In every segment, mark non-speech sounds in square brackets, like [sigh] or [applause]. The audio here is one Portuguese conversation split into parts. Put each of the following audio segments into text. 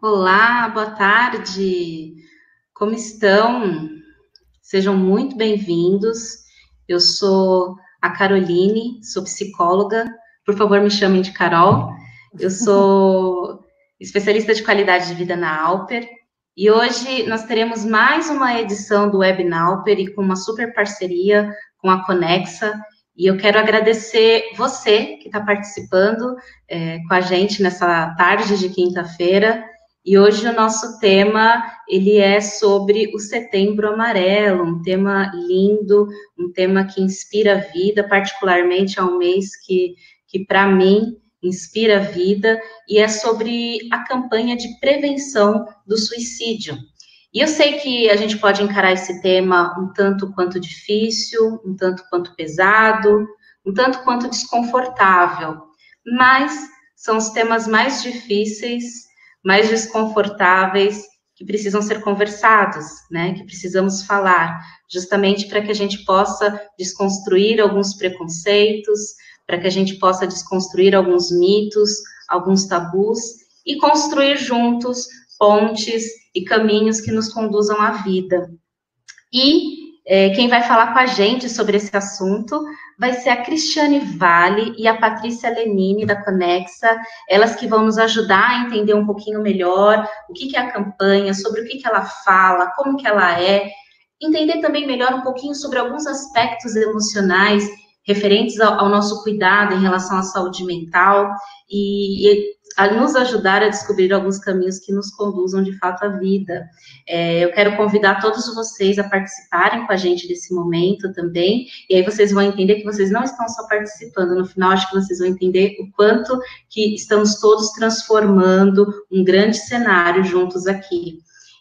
Olá, boa tarde. Como estão? Sejam muito bem-vindos. Eu sou a Caroline, sou psicóloga. Por favor, me chamem de Carol. Eu sou [laughs] especialista de qualidade de vida na Alper. E hoje nós teremos mais uma edição do Web Alper e com uma super parceria com a Conexa. E eu quero agradecer você que está participando é, com a gente nessa tarde de quinta-feira. E hoje o nosso tema ele é sobre o Setembro Amarelo, um tema lindo, um tema que inspira a vida, particularmente é um mês que, que para mim inspira a vida e é sobre a campanha de prevenção do suicídio. E eu sei que a gente pode encarar esse tema um tanto quanto difícil, um tanto quanto pesado, um tanto quanto desconfortável, mas são os temas mais difíceis mais desconfortáveis que precisam ser conversados, né? Que precisamos falar, justamente para que a gente possa desconstruir alguns preconceitos, para que a gente possa desconstruir alguns mitos, alguns tabus e construir juntos pontes e caminhos que nos conduzam à vida. E é, quem vai falar com a gente sobre esse assunto vai ser a Cristiane Vale e a Patrícia Lenini, da Conexa, elas que vão nos ajudar a entender um pouquinho melhor o que, que é a campanha, sobre o que, que ela fala, como que ela é, entender também melhor um pouquinho sobre alguns aspectos emocionais referentes ao, ao nosso cuidado em relação à saúde mental e, e a nos ajudar a descobrir alguns caminhos que nos conduzam de fato à vida. É, eu quero convidar todos vocês a participarem com a gente desse momento também, e aí vocês vão entender que vocês não estão só participando, no final acho que vocês vão entender o quanto que estamos todos transformando um grande cenário juntos aqui.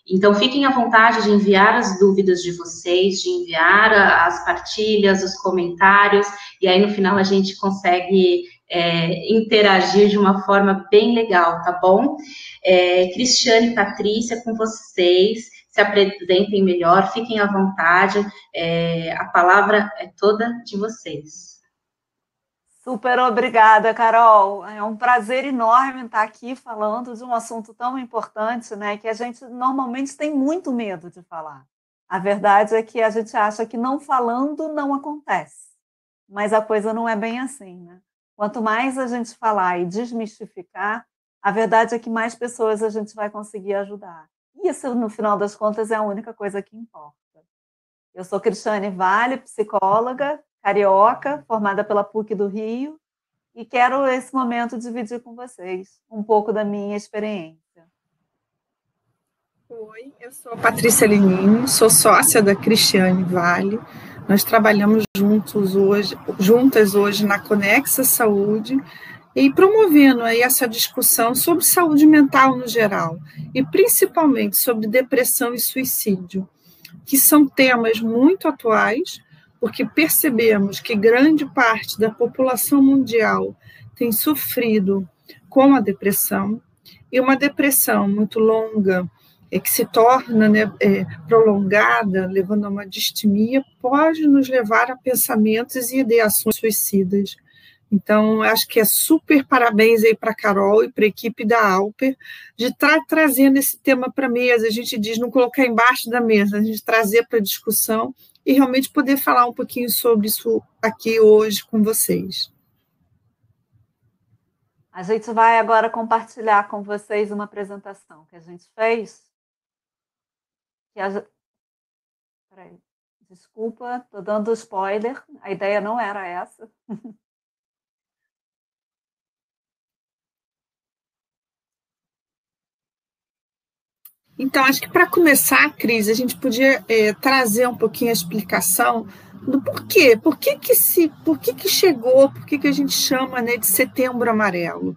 Então, fiquem à vontade de enviar as dúvidas de vocês, de enviar as partilhas, os comentários, e aí no final a gente consegue é, interagir de uma forma bem legal, tá bom? É, Cristiane e Patrícia, com vocês, se apresentem melhor, fiquem à vontade, é, a palavra é toda de vocês. Super obrigada, Carol. É um prazer enorme estar aqui falando de um assunto tão importante, né, que a gente normalmente tem muito medo de falar. A verdade é que a gente acha que não falando não acontece, mas a coisa não é bem assim, né? Quanto mais a gente falar e desmistificar, a verdade é que mais pessoas a gente vai conseguir ajudar. E isso, no final das contas, é a única coisa que importa. Eu sou Cristiane Vale, psicóloga, carioca, formada pela PUC do Rio, e quero, esse momento, dividir com vocês um pouco da minha experiência. Oi, eu sou Patrícia Lenini, sou sócia da Cristiane Vale. Nós trabalhamos juntos hoje, juntas hoje na Conexa Saúde e promovendo aí essa discussão sobre saúde mental no geral e principalmente sobre depressão e suicídio, que são temas muito atuais, porque percebemos que grande parte da população mundial tem sofrido com a depressão e uma depressão muito longa, é, que se torna né, é, prolongada, levando a uma distimia, pode nos levar a pensamentos e ideações suicidas. Então, acho que é super parabéns aí para a Carol e para a equipe da Alper de estar tá trazendo esse tema para a mesa. A gente diz não colocar embaixo da mesa, a gente trazer para discussão e realmente poder falar um pouquinho sobre isso aqui hoje com vocês. A gente vai agora compartilhar com vocês uma apresentação que a gente fez que a... Peraí. Desculpa, estou dando spoiler. A ideia não era essa. [laughs] Então, acho que para começar, Cris, a gente podia é, trazer um pouquinho a explicação do porquê. Por que, que, se, por que, que chegou, por que, que a gente chama né, de setembro amarelo?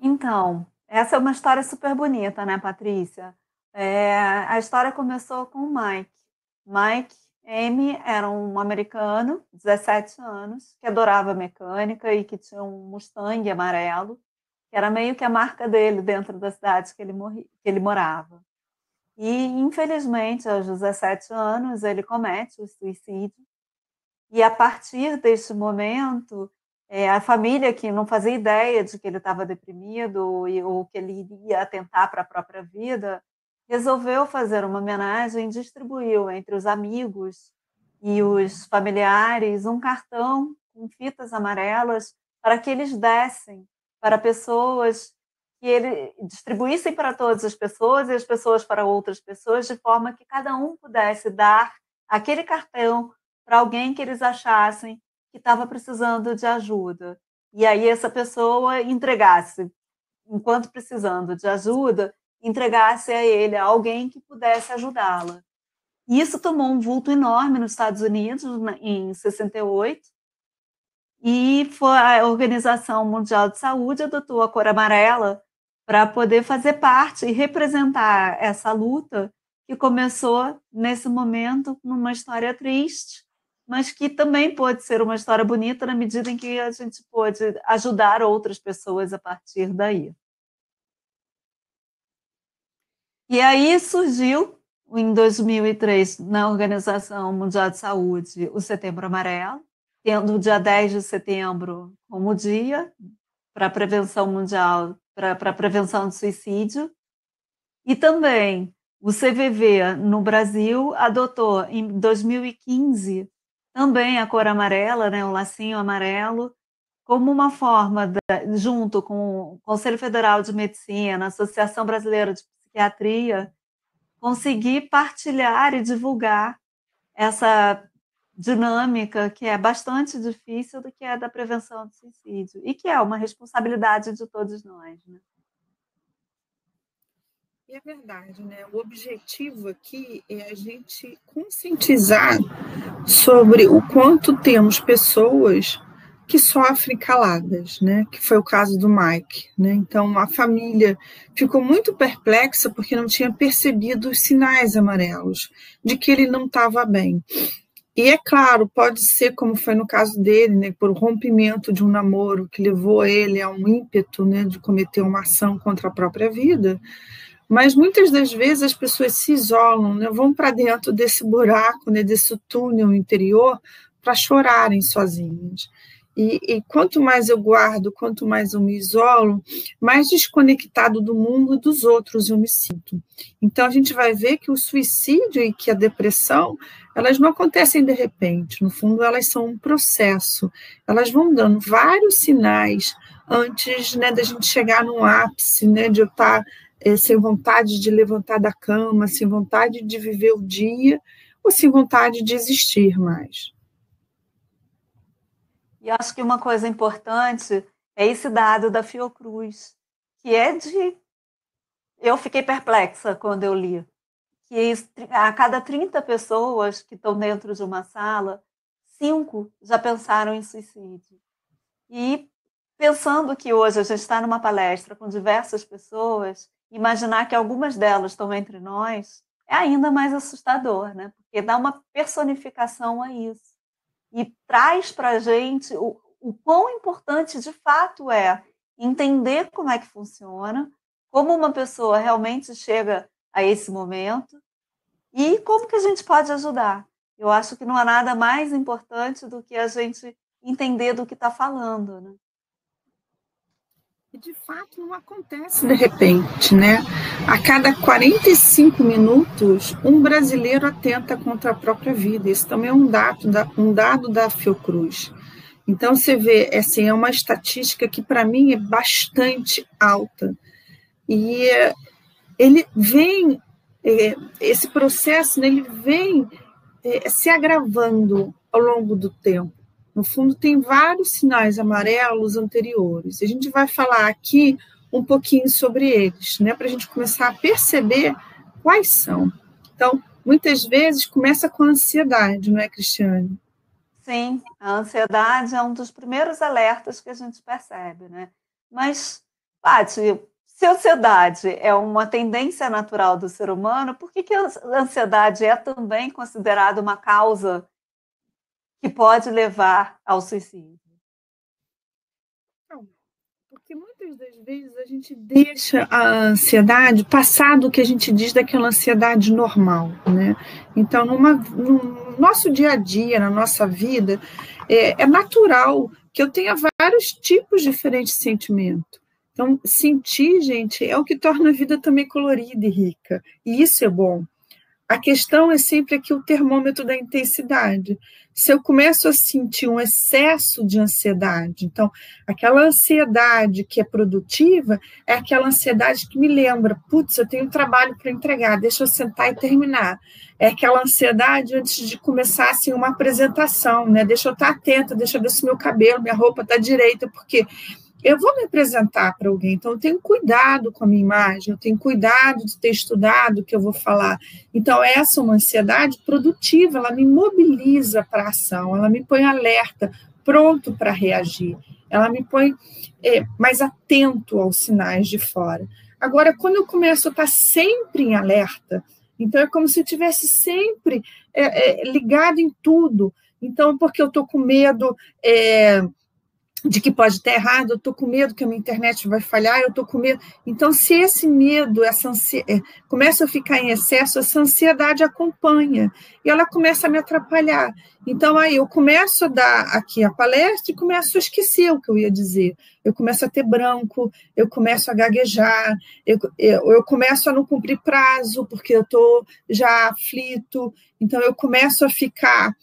Então, essa é uma história super bonita, né, Patrícia? É, a história começou com o Mike. Mike M era um americano, 17 anos, que adorava mecânica e que tinha um Mustang amarelo, que era meio que a marca dele dentro da cidade que ele, morri, que ele morava. E, infelizmente, aos 17 anos, ele comete o suicídio. E, a partir deste momento, é, a família que não fazia ideia de que ele estava deprimido ou que ele iria atentar para a própria vida, resolveu fazer uma homenagem e distribuiu entre os amigos e os familiares um cartão com fitas amarelas para que eles dessem para pessoas que ele distribuíssem para todas as pessoas e as pessoas para outras pessoas, de forma que cada um pudesse dar aquele cartão para alguém que eles achassem que estava precisando de ajuda. E aí essa pessoa entregasse, enquanto precisando de ajuda, entregasse a ele a alguém que pudesse ajudá-la. Isso tomou um vulto enorme nos Estados Unidos em 68, e foi a Organização Mundial de Saúde adotou a cor amarela para poder fazer parte e representar essa luta que começou nesse momento numa história triste, mas que também pode ser uma história bonita na medida em que a gente pode ajudar outras pessoas a partir daí. E aí surgiu, em 2003, na Organização Mundial de Saúde, o Setembro Amarelo, tendo o dia 10 de setembro como dia para a prevenção mundial, para a prevenção de suicídio. E também o CVV no Brasil adotou em 2015 também a cor amarela, né, o lacinho amarelo, como uma forma, de, junto com o Conselho Federal de Medicina, a Associação Brasileira de Psiquiatria, conseguir partilhar e divulgar essa dinâmica que é bastante difícil do que é da prevenção do suicídio e que é uma responsabilidade de todos nós, né? é verdade, né? O objetivo aqui é a gente conscientizar sobre o quanto temos pessoas que sofrem caladas, né? Que foi o caso do Mike, né? Então a família ficou muito perplexa porque não tinha percebido os sinais amarelos de que ele não estava bem. E é claro, pode ser como foi no caso dele, né, por rompimento de um namoro que levou ele a um ímpeto, né, de cometer uma ação contra a própria vida. Mas muitas das vezes as pessoas se isolam, né, vão para dentro desse buraco, né, desse túnel interior, para chorarem sozinhas. E, e, quanto mais eu guardo, quanto mais eu me isolo, mais desconectado do mundo e dos outros eu me sinto. Então a gente vai ver que o suicídio e que a depressão, elas não acontecem de repente. No fundo, elas são um processo. Elas vão dando vários sinais antes né, da gente chegar no ápice, né, de eu estar é, sem vontade de levantar da cama, sem vontade de viver o dia, ou sem vontade de existir mais. E acho que uma coisa importante é esse dado da Fiocruz, que é de. Eu fiquei perplexa quando eu li. Que a cada 30 pessoas que estão dentro de uma sala, cinco já pensaram em suicídio. E pensando que hoje a gente está numa palestra com diversas pessoas, imaginar que algumas delas estão entre nós é ainda mais assustador, né? Porque dá uma personificação a isso e traz para a gente o, o quão importante de fato é entender como é que funciona, como uma pessoa realmente chega a esse momento e como que a gente pode ajudar. Eu acho que não há nada mais importante do que a gente entender do que está falando, né? De fato não acontece de repente, né? A cada 45 minutos, um brasileiro atenta contra a própria vida. Isso também é um dado da, um dado da Fiocruz. Então você vê, assim, é uma estatística que para mim é bastante alta. E ele vem, é, esse processo, né, ele vem é, se agravando ao longo do tempo. No fundo, tem vários sinais amarelos anteriores. A gente vai falar aqui um pouquinho sobre eles, né, para a gente começar a perceber quais são. Então, muitas vezes começa com a ansiedade, não é, Cristiane? Sim, a ansiedade é um dos primeiros alertas que a gente percebe, né? Mas, Paty, se a ansiedade é uma tendência natural do ser humano, por que, que a ansiedade é também considerada uma causa que pode levar ao suicídio? Porque muitas das vezes a gente deixa a ansiedade passar do que a gente diz daquela ansiedade normal, né? Então, numa, no nosso dia a dia, na nossa vida, é, é natural que eu tenha vários tipos diferentes de sentimento. Então, sentir, gente, é o que torna a vida também colorida e rica. E isso é bom. A questão é sempre aqui o termômetro da intensidade. Se eu começo a sentir um excesso de ansiedade, então, aquela ansiedade que é produtiva é aquela ansiedade que me lembra, putz, eu tenho um trabalho para entregar, deixa eu sentar e terminar. É aquela ansiedade antes de começar assim, uma apresentação, né? Deixa eu estar atenta, deixa eu ver se meu cabelo, minha roupa está direita, porque eu vou me apresentar para alguém, então eu tenho cuidado com a minha imagem, eu tenho cuidado de ter estudado o que eu vou falar. Então, essa é uma ansiedade produtiva, ela me mobiliza para a ação, ela me põe alerta, pronto para reagir, ela me põe é, mais atento aos sinais de fora. Agora, quando eu começo a estar sempre em alerta, então é como se eu estivesse sempre é, é, ligado em tudo. Então, porque eu estou com medo é, de que pode estar errado, eu estou com medo que a minha internet vai falhar, eu estou com medo. Então, se esse medo, essa ansiedade, é, começa a ficar em excesso, essa ansiedade acompanha e ela começa a me atrapalhar. Então, aí eu começo a dar aqui a palestra e começo a esquecer o que eu ia dizer. Eu começo a ter branco, eu começo a gaguejar, eu, eu, eu começo a não cumprir prazo, porque eu estou já aflito. Então, eu começo a ficar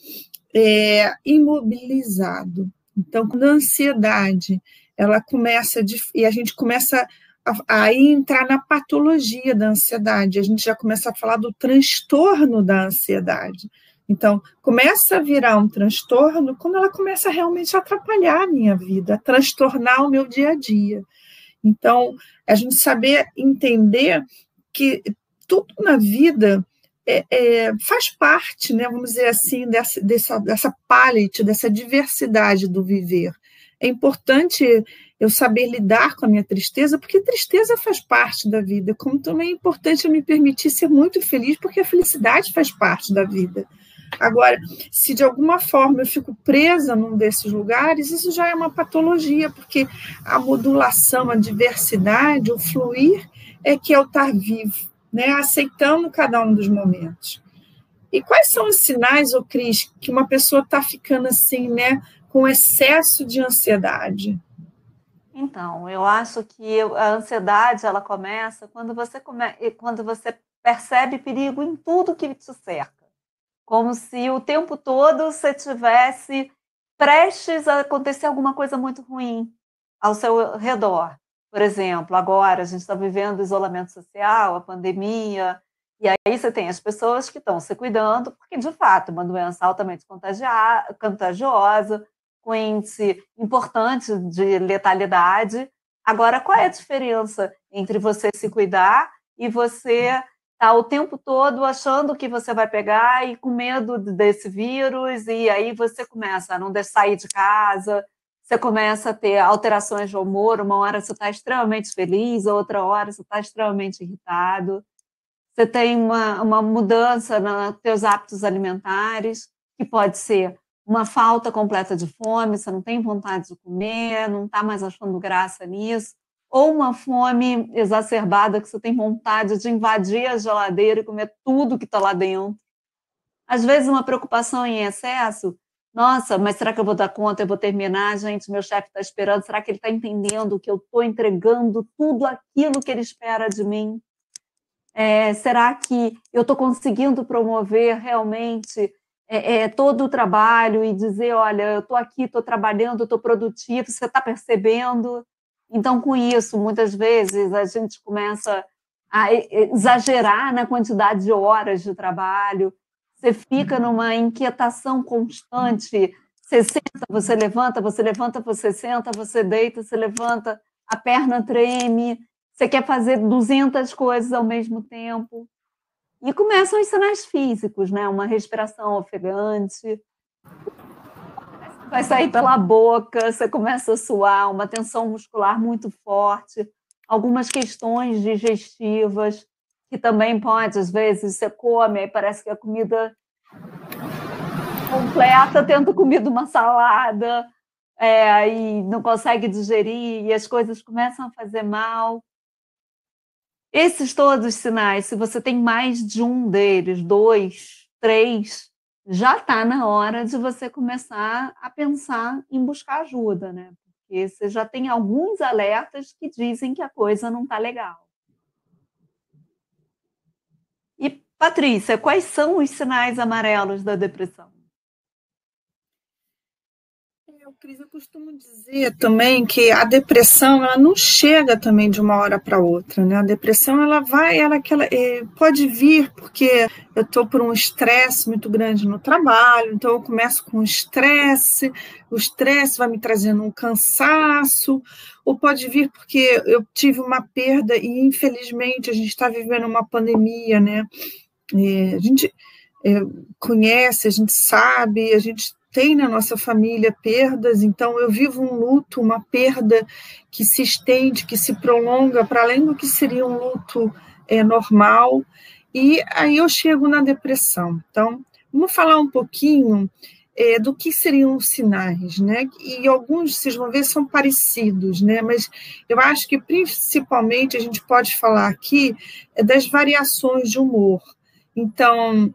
é, imobilizado. Então, quando a ansiedade ela começa e a gente começa a, a entrar na patologia da ansiedade, a gente já começa a falar do transtorno da ansiedade. Então, começa a virar um transtorno quando ela começa realmente a atrapalhar a minha vida, a transtornar o meu dia a dia. Então, a gente saber entender que tudo na vida é, é, faz parte, né, vamos dizer assim, dessa, dessa, dessa palette, dessa diversidade do viver. É importante eu saber lidar com a minha tristeza, porque tristeza faz parte da vida, como também é importante eu me permitir ser muito feliz, porque a felicidade faz parte da vida. Agora, se de alguma forma eu fico presa num desses lugares, isso já é uma patologia, porque a modulação, a diversidade, o fluir é que é o estar vivo né, aceitando cada um dos momentos. E quais são os sinais, ô Cris, que uma pessoa está ficando assim, né, com excesso de ansiedade? Então, eu acho que a ansiedade ela começa quando você come... quando você percebe perigo em tudo que te cerca, como se o tempo todo você tivesse prestes a acontecer alguma coisa muito ruim ao seu redor. Por exemplo, agora a gente está vivendo isolamento social, a pandemia, e aí você tem as pessoas que estão se cuidando, porque de fato uma doença altamente contagiosa, com índice importante de letalidade. Agora, qual é a diferença entre você se cuidar e você tá o tempo todo achando que você vai pegar e com medo desse vírus, e aí você começa a não sair de casa, você começa a ter alterações de humor, uma hora você está extremamente feliz, outra hora você está extremamente irritado. Você tem uma, uma mudança nos seus hábitos alimentares, que pode ser uma falta completa de fome, você não tem vontade de comer, não está mais achando graça nisso, ou uma fome exacerbada que você tem vontade de invadir a geladeira e comer tudo que está lá dentro. Às vezes, uma preocupação em excesso nossa, mas será que eu vou dar conta? Eu vou terminar, gente? Meu chefe está esperando. Será que ele está entendendo que eu estou entregando tudo aquilo que ele espera de mim? É, será que eu estou conseguindo promover realmente é, é, todo o trabalho e dizer, olha, eu estou aqui, estou trabalhando, estou produtivo, você está percebendo? Então, com isso, muitas vezes a gente começa a exagerar na quantidade de horas de trabalho, você fica numa inquietação constante. Você senta, você levanta, você levanta, você senta, você deita, você levanta, a perna treme, você quer fazer 200 coisas ao mesmo tempo. E começam os sinais físicos, né? Uma respiração ofegante, vai sair pela boca, você começa a suar, uma tensão muscular muito forte, algumas questões digestivas, que também pode, às vezes, você come, aí parece que a comida completa, tendo comido uma salada, é, e não consegue digerir, e as coisas começam a fazer mal. Esses todos os sinais, se você tem mais de um deles, dois, três, já está na hora de você começar a pensar em buscar ajuda, né? Porque você já tem alguns alertas que dizem que a coisa não está legal. E, Patrícia, quais são os sinais amarelos da depressão? Cris, eu costumo dizer também que a depressão ela não chega também de uma hora para outra, né? A depressão ela vai, ela, ela é, pode vir porque eu estou por um estresse muito grande no trabalho, então eu começo com estresse, o estresse vai me trazendo um cansaço, ou pode vir porque eu tive uma perda e infelizmente a gente está vivendo uma pandemia, né? É, a gente é, conhece, a gente sabe, a gente tem na nossa família perdas, então eu vivo um luto, uma perda que se estende, que se prolonga para além do que seria um luto é, normal, e aí eu chego na depressão. Então, vamos falar um pouquinho é, do que seriam os sinais, né? E alguns, vocês vão ver, são parecidos, né? Mas eu acho que principalmente a gente pode falar aqui é das variações de humor. Então,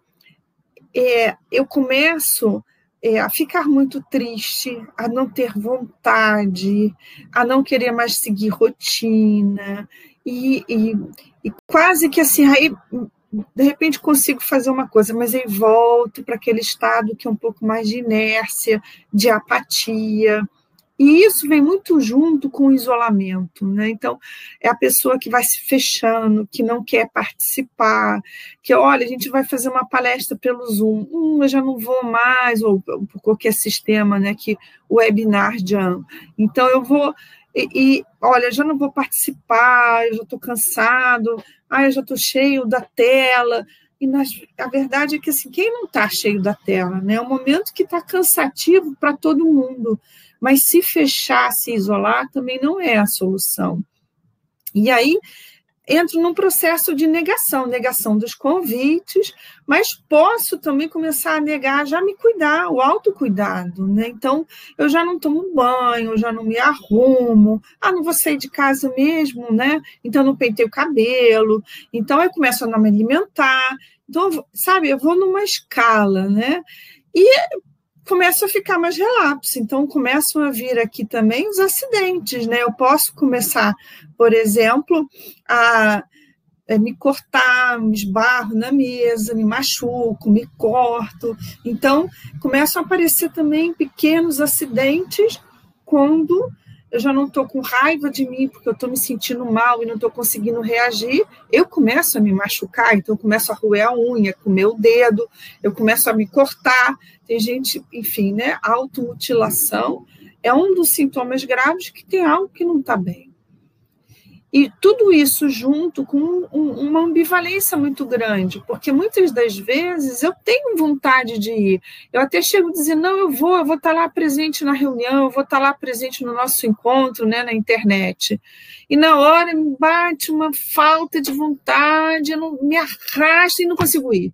é, eu começo é, a ficar muito triste, a não ter vontade, a não querer mais seguir rotina, e, e, e quase que assim, aí de repente consigo fazer uma coisa, mas aí volto para aquele estado que é um pouco mais de inércia, de apatia. E isso vem muito junto com o isolamento, né? Então, é a pessoa que vai se fechando, que não quer participar, que, olha, a gente vai fazer uma palestra pelo Zoom, hum, eu já não vou mais, ou por qualquer sistema, né, que o webinar já. Então, eu vou, e, e olha, já não vou participar, eu já estou cansado, ah, eu já estou cheio da tela, e nas, a verdade é que assim, quem não está cheio da tela, né? É um momento que está cansativo para todo mundo. Mas se fechar, se isolar, também não é a solução. E aí entro num processo de negação, negação dos convites, mas posso também começar a negar, já me cuidar, o autocuidado, né? Então, eu já não tomo banho, já não me arrumo, ah, não vou sair de casa mesmo, né? Então, não pentei o cabelo, então eu começo a não me alimentar, então, sabe, eu vou numa escala, né? E começa a ficar mais relapso. Então, começam a vir aqui também os acidentes, né? Eu posso começar, por exemplo, a é, me cortar, me esbarro na mesa, me machuco, me corto. Então, começam a aparecer também pequenos acidentes quando eu já não estou com raiva de mim, porque eu estou me sentindo mal e não estou conseguindo reagir, eu começo a me machucar, então eu começo a roer a unha, comer o dedo, eu começo a me cortar. Tem gente, enfim, né? Automutilação é um dos sintomas graves que tem algo que não está bem. E tudo isso junto com um, uma ambivalência muito grande, porque muitas das vezes eu tenho vontade de ir. Eu até chego a dizer, não, eu vou, eu vou estar lá presente na reunião, eu vou estar lá presente no nosso encontro, né, na internet. E na hora me bate uma falta de vontade, eu não, me arrasta e não consigo ir.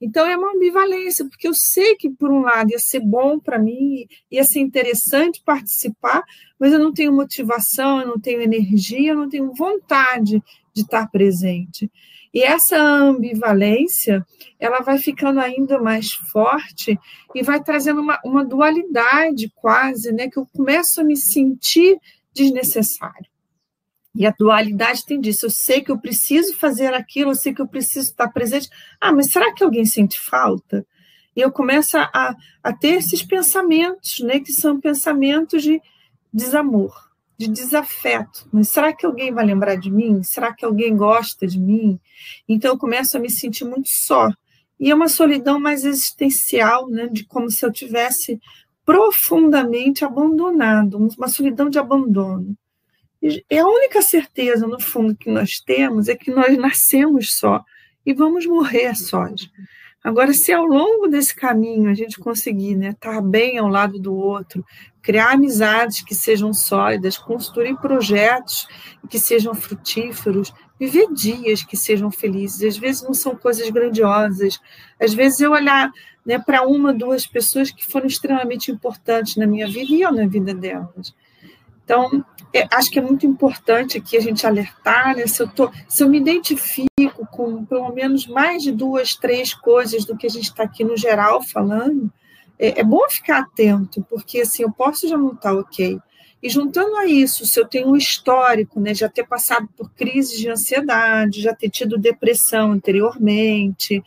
Então é uma ambivalência, porque eu sei que, por um lado, ia ser bom para mim, ia ser interessante participar, mas eu não tenho motivação, eu não tenho energia, eu não tenho vontade de estar presente. E essa ambivalência, ela vai ficando ainda mais forte e vai trazendo uma, uma dualidade quase, né, que eu começo a me sentir desnecessário. E a dualidade tem disso. Eu sei que eu preciso fazer aquilo, eu sei que eu preciso estar presente. Ah, mas será que alguém sente falta? E eu começo a, a ter esses pensamentos, né, que são pensamentos de desamor, de desafeto. Mas será que alguém vai lembrar de mim? Será que alguém gosta de mim? Então eu começo a me sentir muito só. E é uma solidão mais existencial, né, de como se eu tivesse profundamente abandonado, uma solidão de abandono. E a única certeza, no fundo, que nós temos é que nós nascemos só e vamos morrer sós. Agora, se ao longo desse caminho a gente conseguir né, estar bem ao lado do outro, criar amizades que sejam sólidas, construir projetos que sejam frutíferos, viver dias que sejam felizes. Às vezes não são coisas grandiosas. Às vezes eu olhar né, para uma, duas pessoas que foram extremamente importantes na minha vida e eu na vida delas Então, é, acho que é muito importante aqui a gente alertar, né? Se eu, tô, se eu me identifico com pelo menos mais de duas, três coisas do que a gente está aqui no geral falando, é, é, bom ficar atento, porque assim, eu posso já não estar tá ok. E juntando a isso, se eu tenho um histórico, né, já ter passado por crises de ansiedade, já ter tido depressão anteriormente,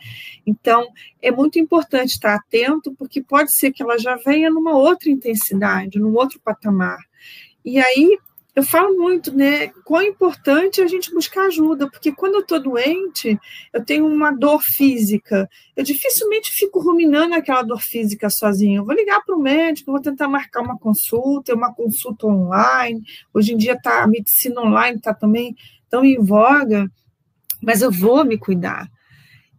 então é muito importante estar atento, porque pode ser que ela já venha numa outra intensidade, num outro patamar. E aí eu falo muito, né? Quão importante é a gente buscar ajuda, porque quando eu estou doente, eu tenho uma dor física, eu dificilmente fico ruminando aquela dor física sozinho. Eu vou ligar para o médico, vou tentar marcar uma consulta, uma consulta online. Hoje em dia tá, a medicina online está também tão em voga, mas eu vou me cuidar.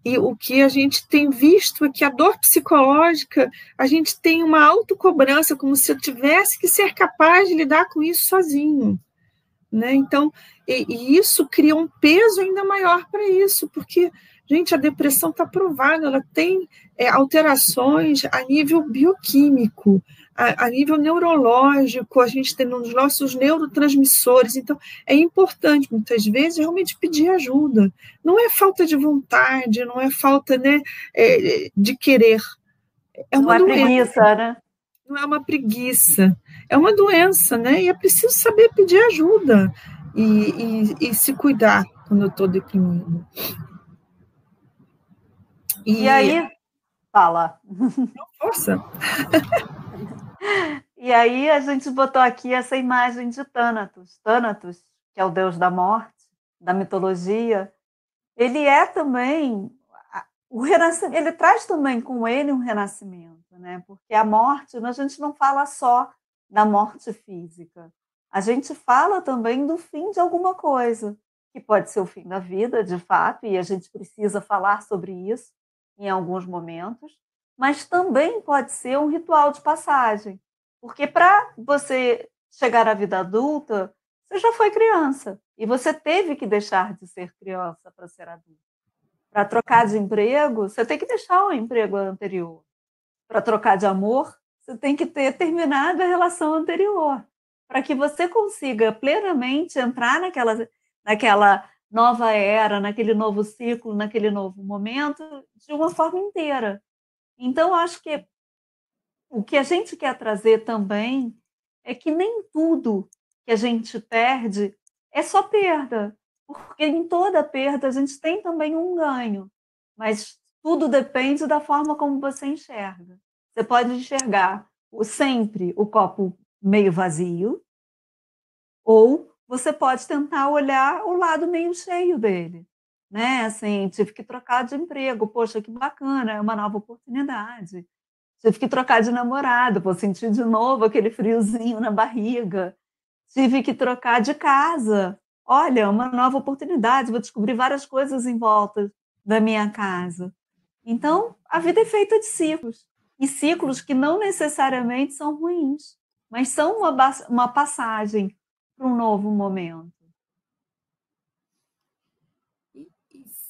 E o que a gente tem visto é que a dor psicológica, a gente tem uma autocobrança, como se eu tivesse que ser capaz de lidar com isso sozinho. Né? Então, e, e isso cria um peso ainda maior para isso, porque, gente, a depressão está provada, ela tem é, alterações a nível bioquímico, a, a, nível neurológico, a gente tem nos nossos neurotransmissores. Então, é importante, muitas vezes, realmente pedir ajuda. Não é falta de vontade, não é falta né, é, de querer. É uma não é preguiça, né? Não é uma preguiça. É uma doença, né? E é preciso saber pedir ajuda e, e, e se cuidar quando eu estou deprimido. E, e aí, fala. Força. [laughs] E aí a gente botou aqui essa imagem de Thanatos. Thanatos, que é o deus da morte, da mitologia, ele é também o renascimento, ele traz também com ele um renascimento, né? Porque a morte, a gente não fala só da morte física. A gente fala também do fim de alguma coisa, que pode ser o fim da vida, de fato, e a gente precisa falar sobre isso em alguns momentos, mas também pode ser um ritual de passagem. Porque para você chegar à vida adulta, você já foi criança e você teve que deixar de ser criança para ser adulto. Para trocar de emprego, você tem que deixar o emprego anterior. Para trocar de amor, você tem que ter terminado a relação anterior. Para que você consiga plenamente entrar naquela, naquela nova era, naquele novo ciclo, naquele novo momento, de uma forma inteira. Então, acho que o que a gente quer trazer também é que nem tudo que a gente perde é só perda, porque em toda perda a gente tem também um ganho, mas tudo depende da forma como você enxerga. Você pode enxergar sempre o copo meio vazio, ou você pode tentar olhar o lado meio cheio dele né? Assim, tive que trocar de emprego, poxa, que bacana, é uma nova oportunidade. Tive que trocar de namorado, vou sentir de novo aquele friozinho na barriga. Tive que trocar de casa. Olha, uma nova oportunidade, vou descobrir várias coisas em volta da minha casa. Então, a vida é feita de ciclos. E ciclos que não necessariamente são ruins, mas são uma, uma passagem para um novo momento.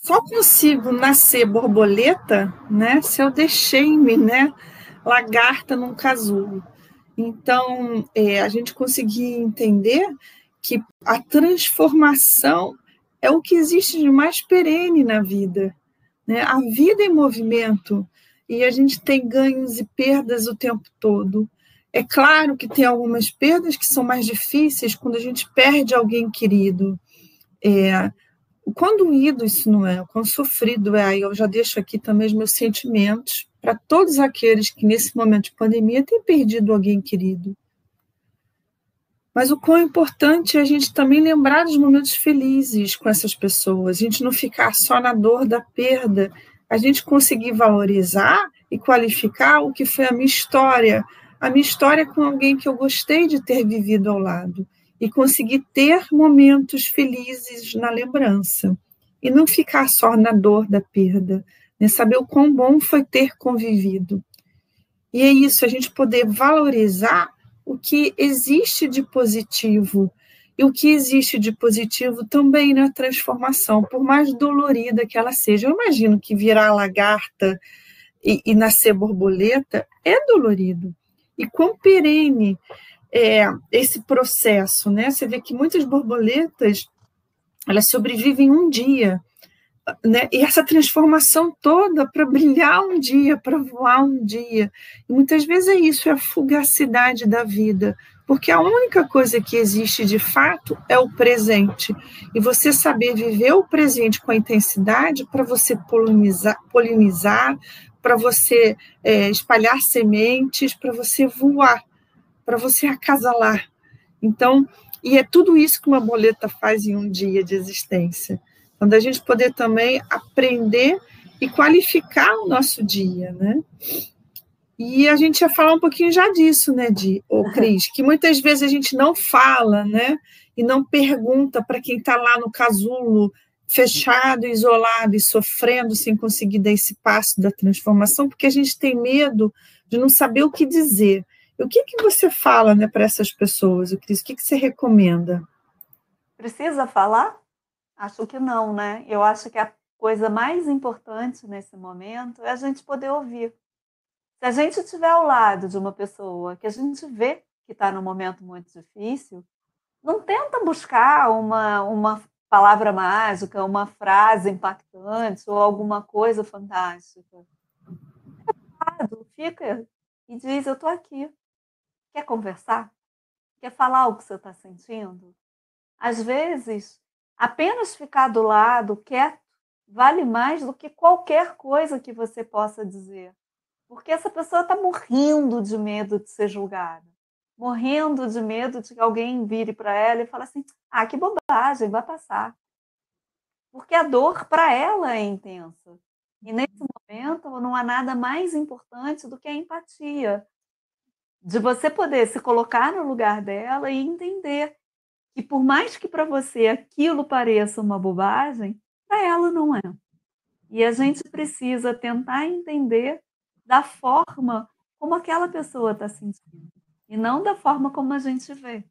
Só consigo nascer borboleta, né, se eu deixei-me, né, lagarta num casulo. Então, é, a gente conseguir entender que a transformação é o que existe de mais perene na vida. Né? A vida é movimento e a gente tem ganhos e perdas o tempo todo. É claro que tem algumas perdas que são mais difíceis quando a gente perde alguém querido. É, o quão doído isso não é, o quão sofrido é. Aí eu já deixo aqui também os meus sentimentos para todos aqueles que nesse momento de pandemia têm perdido alguém querido. Mas o quão importante é a gente também lembrar dos momentos felizes com essas pessoas, a gente não ficar só na dor da perda, a gente conseguir valorizar e qualificar o que foi a minha história, a minha história com alguém que eu gostei de ter vivido ao lado e conseguir ter momentos felizes na lembrança e não ficar só na dor da perda, né? saber o quão bom foi ter convivido. E é isso, a gente poder valorizar o que existe de positivo. E o que existe de positivo também na transformação, por mais dolorida que ela seja. Eu imagino que virar lagarta e, e nascer borboleta é dolorido. E quão perene é, esse processo, né? Você vê que muitas borboletas elas sobrevivem um dia, né? E essa transformação toda para brilhar um dia, para voar um dia. E muitas vezes é isso, é a fugacidade da vida, porque a única coisa que existe de fato é o presente. E você saber viver o presente com a intensidade para você polinizar, polinizar para você é, espalhar sementes, para você voar, para você [laughs] acasalar. Então, e é tudo isso que uma boleta faz em um dia de existência. Quando a gente poder também aprender e qualificar o nosso dia, né? E a gente ia falar um pouquinho já disso, né, de o Cris, que muitas vezes a gente não fala, né, e não pergunta para quem está lá no casulo, fechado, isolado e sofrendo sem conseguir dar esse passo da transformação, porque a gente tem medo de não saber o que dizer. O que, que você fala né, para essas pessoas, Cris? O que, que você recomenda? Precisa falar? Acho que não, né? Eu acho que a coisa mais importante nesse momento é a gente poder ouvir. Se a gente estiver ao lado de uma pessoa que a gente vê que está num momento muito difícil, não tenta buscar uma, uma palavra mágica, uma frase impactante ou alguma coisa fantástica. Fica e diz: Eu estou aqui. Quer conversar? Quer falar o que você está sentindo? Às vezes, apenas ficar do lado, quieto, vale mais do que qualquer coisa que você possa dizer. Porque essa pessoa está morrendo de medo de ser julgada, morrendo de medo de que alguém vire para ela e fale assim: ah, que bobagem, vai passar. Porque a dor para ela é intensa. E nesse momento não há nada mais importante do que a empatia, de você poder se colocar no lugar dela e entender que por mais que para você aquilo pareça uma bobagem, para ela não é. E a gente precisa tentar entender da forma como aquela pessoa está sentindo e não da forma como a gente vê.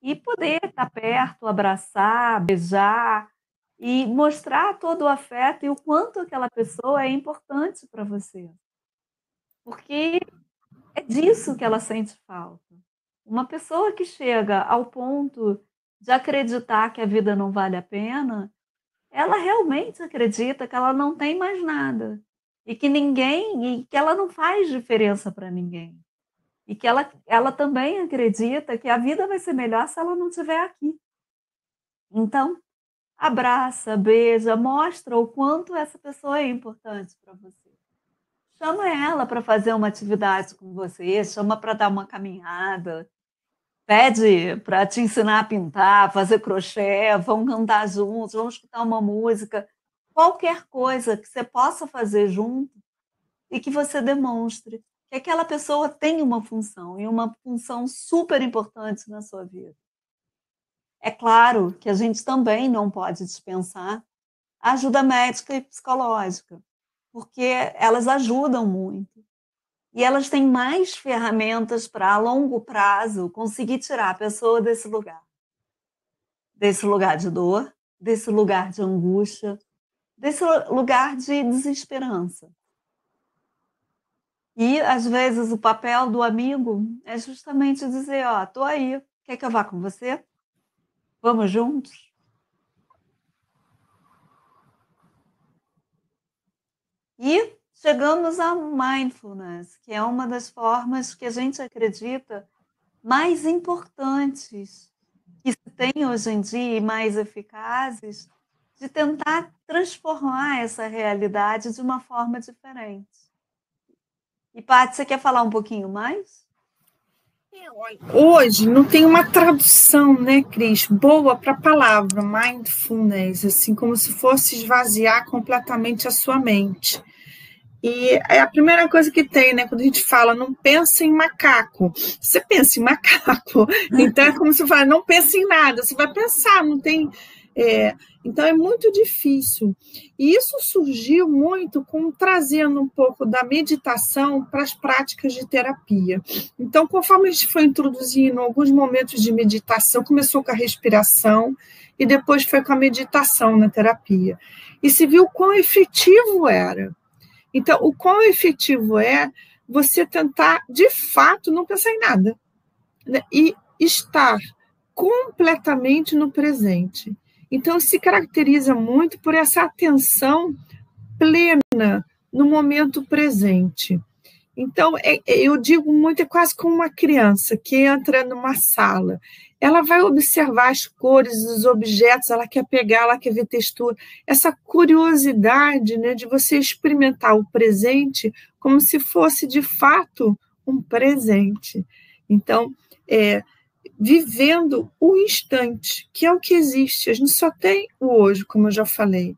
E poder estar tá perto, abraçar, beijar e mostrar todo o afeto e o quanto aquela pessoa é importante para você. Porque é disso que ela sente falta. Uma pessoa que chega ao ponto de acreditar que a vida não vale a pena, ela realmente acredita que ela não tem mais nada e que ninguém e que ela não faz diferença para ninguém. E que ela, ela também acredita que a vida vai ser melhor se ela não estiver aqui. Então, abraça, beija, mostra o quanto essa pessoa é importante para você. Chama ela para fazer uma atividade com você, chama para dar uma caminhada, pede para te ensinar a pintar, fazer crochê, vão cantar juntos, vão escutar uma música, qualquer coisa que você possa fazer junto e que você demonstre que aquela pessoa tem uma função e uma função super importante na sua vida. É claro que a gente também não pode dispensar a ajuda médica e psicológica porque elas ajudam muito. E elas têm mais ferramentas para, a longo prazo, conseguir tirar a pessoa desse lugar. Desse lugar de dor, desse lugar de angústia, desse lugar de desesperança. E, às vezes, o papel do amigo é justamente dizer: Ó, tô aí, quer que eu vá com você? Vamos juntos? E chegamos ao mindfulness, que é uma das formas que a gente acredita mais importantes que se tem hoje em dia e mais eficazes de tentar transformar essa realidade de uma forma diferente. E, Paty, você quer falar um pouquinho mais? Hoje não tem uma tradução, né, Cris, boa para a palavra mindfulness, assim como se fosse esvaziar completamente a sua mente. E é a primeira coisa que tem, né? Quando a gente fala, não pensa em macaco. Você pensa em macaco. [laughs] Então é como se fala, não pensa em nada. Você vai pensar, não tem. É, então é muito difícil. E isso surgiu muito com trazendo um pouco da meditação para as práticas de terapia. Então, conforme a gente foi introduzindo alguns momentos de meditação, começou com a respiração e depois foi com a meditação na terapia. E se viu quão efetivo era. Então, o quão efetivo é você tentar, de fato, não pensar em nada. né, e estar completamente no presente. Então, se caracteriza muito por essa atenção plena no momento presente. Então, é, é, eu digo muito, é quase como uma criança que entra numa sala. Ela vai observar as cores dos objetos, ela quer pegar, ela quer ver textura. Essa curiosidade né, de você experimentar o presente como se fosse, de fato, um presente. Então, é, vivendo o instante, que é o que existe. A gente só tem o hoje, como eu já falei.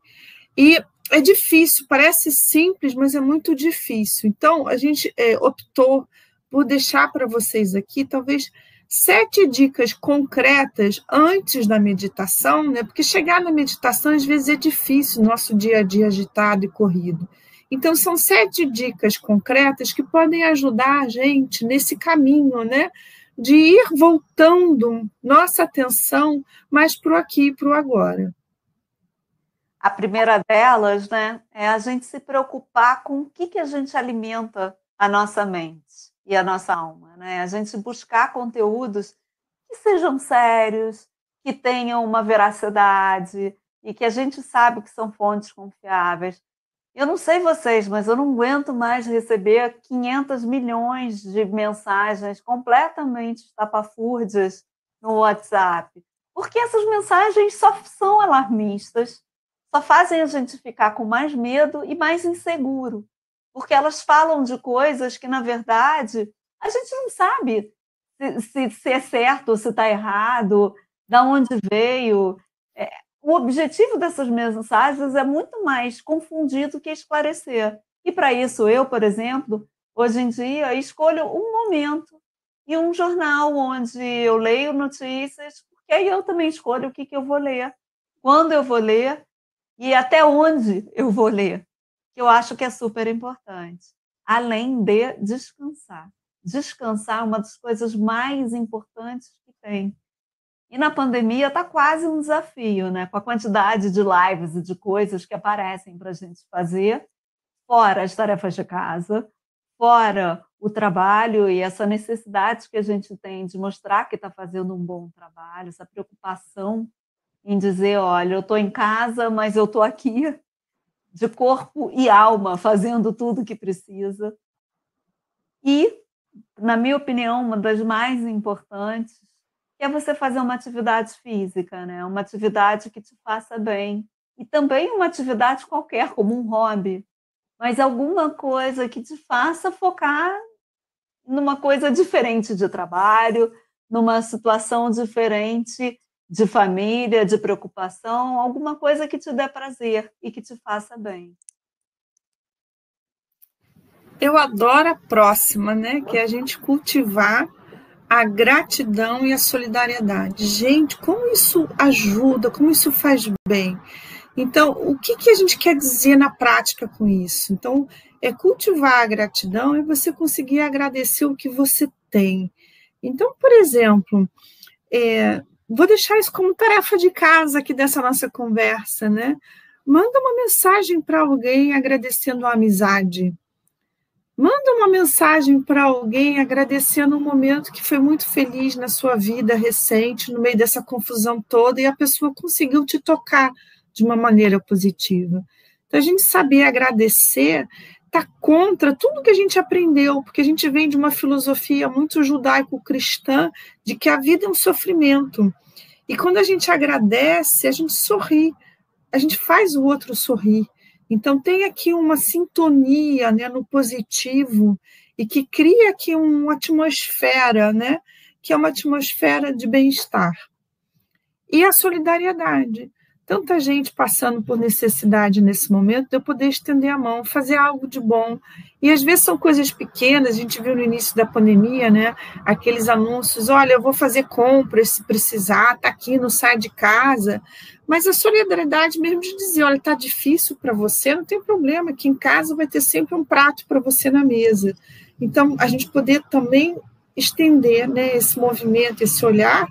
E é difícil, parece simples, mas é muito difícil. Então, a gente é, optou por deixar para vocês aqui, talvez, sete dicas concretas antes da meditação, né? Porque chegar na meditação às vezes é difícil, nosso dia a dia agitado e corrido. Então, são sete dicas concretas que podem ajudar a gente nesse caminho, né? de ir voltando nossa atenção mais para o aqui e para o agora. A primeira delas, né, é a gente se preocupar com o que, que a gente alimenta a nossa mente e a nossa alma, né? A gente buscar conteúdos que sejam sérios, que tenham uma veracidade e que a gente sabe que são fontes confiáveis. Eu não sei vocês, mas eu não aguento mais receber 500 milhões de mensagens completamente estapafúrdias no WhatsApp. Porque essas mensagens só são alarmistas, só fazem a gente ficar com mais medo e mais inseguro. Porque elas falam de coisas que, na verdade, a gente não sabe se, se, se é certo ou se está errado, da onde veio. É, o objetivo dessas mensagens é muito mais confundir do que esclarecer. E para isso, eu, por exemplo, hoje em dia, escolho um momento e um jornal onde eu leio notícias, porque aí eu também escolho o que, que eu vou ler, quando eu vou ler e até onde eu vou ler, que eu acho que é super importante, além de descansar. Descansar é uma das coisas mais importantes que tem. E na pandemia está quase um desafio, né? Com a quantidade de lives e de coisas que aparecem para a gente fazer, fora as tarefas de casa, fora o trabalho e essa necessidade que a gente tem de mostrar que está fazendo um bom trabalho, essa preocupação em dizer, olha, eu estou em casa, mas eu estou aqui [laughs] de corpo e alma, fazendo tudo que precisa. E, na minha opinião, uma das mais importantes é você fazer uma atividade física, né? Uma atividade que te faça bem. E também uma atividade qualquer, como um hobby, mas alguma coisa que te faça focar numa coisa diferente de trabalho, numa situação diferente de família, de preocupação, alguma coisa que te dê prazer e que te faça bem. Eu adoro a próxima, né? Que é a gente cultivar a gratidão e a solidariedade. Gente, como isso ajuda, como isso faz bem. Então, o que, que a gente quer dizer na prática com isso? Então, é cultivar a gratidão e você conseguir agradecer o que você tem. Então, por exemplo, é, vou deixar isso como tarefa de casa aqui dessa nossa conversa, né? Manda uma mensagem para alguém agradecendo a amizade. Manda uma mensagem para alguém agradecendo um momento que foi muito feliz na sua vida recente, no meio dessa confusão toda, e a pessoa conseguiu te tocar de uma maneira positiva. Então, a gente saber agradecer está contra tudo que a gente aprendeu, porque a gente vem de uma filosofia muito judaico-cristã de que a vida é um sofrimento. E quando a gente agradece, a gente sorri, a gente faz o outro sorrir. Então, tem aqui uma sintonia né, no positivo e que cria aqui uma atmosfera, né, que é uma atmosfera de bem-estar. E a solidariedade. Tanta gente passando por necessidade nesse momento, de eu poder estender a mão, fazer algo de bom. E às vezes são coisas pequenas, a gente viu no início da pandemia, né? Aqueles anúncios: olha, eu vou fazer compras se precisar, tá aqui, não sai de casa. Mas a solidariedade mesmo de dizer, olha, está difícil para você, não tem problema, aqui em casa vai ter sempre um prato para você na mesa. Então, a gente poder também estender né, esse movimento, esse olhar,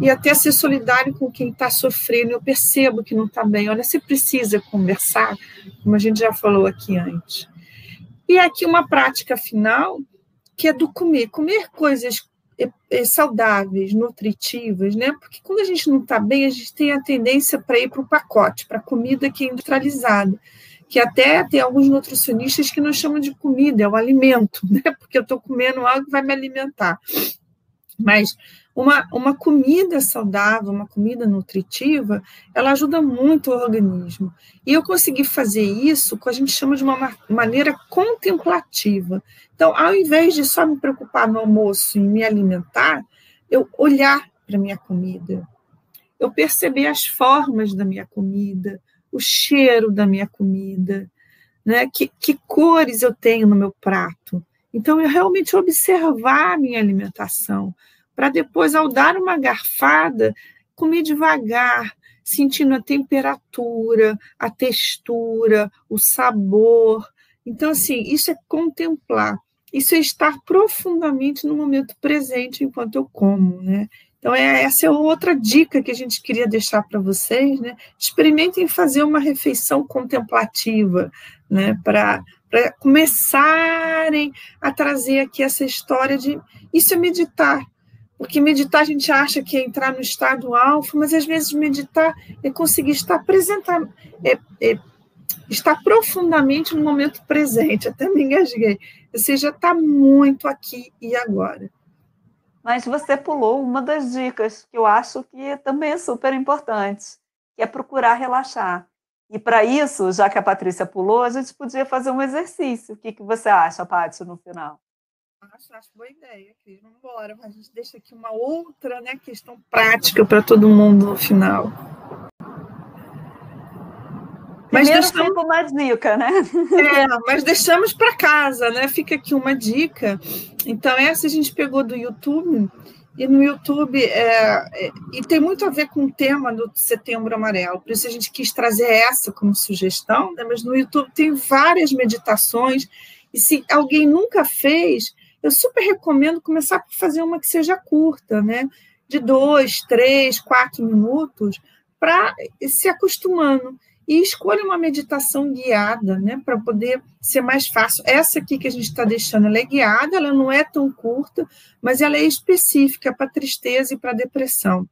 e até ser solidário com quem está sofrendo. Eu percebo que não está bem. Olha, você precisa conversar, como a gente já falou aqui antes. E aqui uma prática final, que é do comer. Comer coisas é, é, saudáveis, nutritivas, né? Porque quando a gente não está bem, a gente tem a tendência para ir para o pacote, para a comida que é industrializada, que até tem alguns nutricionistas que não chamam de comida, é o alimento, [laughs] né? Porque eu estou comendo algo que vai me alimentar. Mas uma, uma comida saudável, uma comida nutritiva, ela ajuda muito o organismo. E eu consegui fazer isso, que a gente chama de uma maneira contemplativa. Então, ao invés de só me preocupar no almoço e me alimentar, eu olhar para minha comida, eu perceber as formas da minha comida, o cheiro da minha comida, né? que, que cores eu tenho no meu prato. Então, eu realmente observar a minha alimentação, para depois, ao dar uma garfada, comer devagar, sentindo a temperatura, a textura, o sabor. Então, assim, isso é contemplar, isso é estar profundamente no momento presente enquanto eu como, né? Então, é, essa é outra dica que a gente queria deixar para vocês, né? Experimentem fazer uma refeição contemplativa, né? Para começarem a trazer aqui essa história de isso é meditar. Porque meditar a gente acha que é entrar no estado alfa, mas às vezes meditar é conseguir estar presente, é, é, estar profundamente no momento presente. Até me engasguei. Ou seja, está muito aqui e agora. Mas você pulou uma das dicas que eu acho que também é super importante, que é procurar relaxar. E para isso, já que a Patrícia pulou, a gente podia fazer um exercício. O que, que você acha, Paty, no final? Acho, acho boa ideia, Cris. Vamos embora. A gente deixa aqui uma outra né, questão prática para todo mundo no final. Mas Primeiro deixamos... fica uma dica, né? [laughs] É, mas deixamos para casa, né? Fica aqui uma dica. Então, essa a gente pegou do YouTube, e no YouTube, é, é, e tem muito a ver com o tema do Setembro Amarelo, por isso a gente quis trazer essa como sugestão, né? mas no YouTube tem várias meditações, e se alguém nunca fez, eu super recomendo começar por fazer uma que seja curta, né? De dois, três, quatro minutos, para se acostumando. E escolha uma meditação guiada, né? Para poder ser mais fácil. Essa aqui que a gente está deixando, ela é guiada, ela não é tão curta, mas ela é específica para tristeza e para depressão.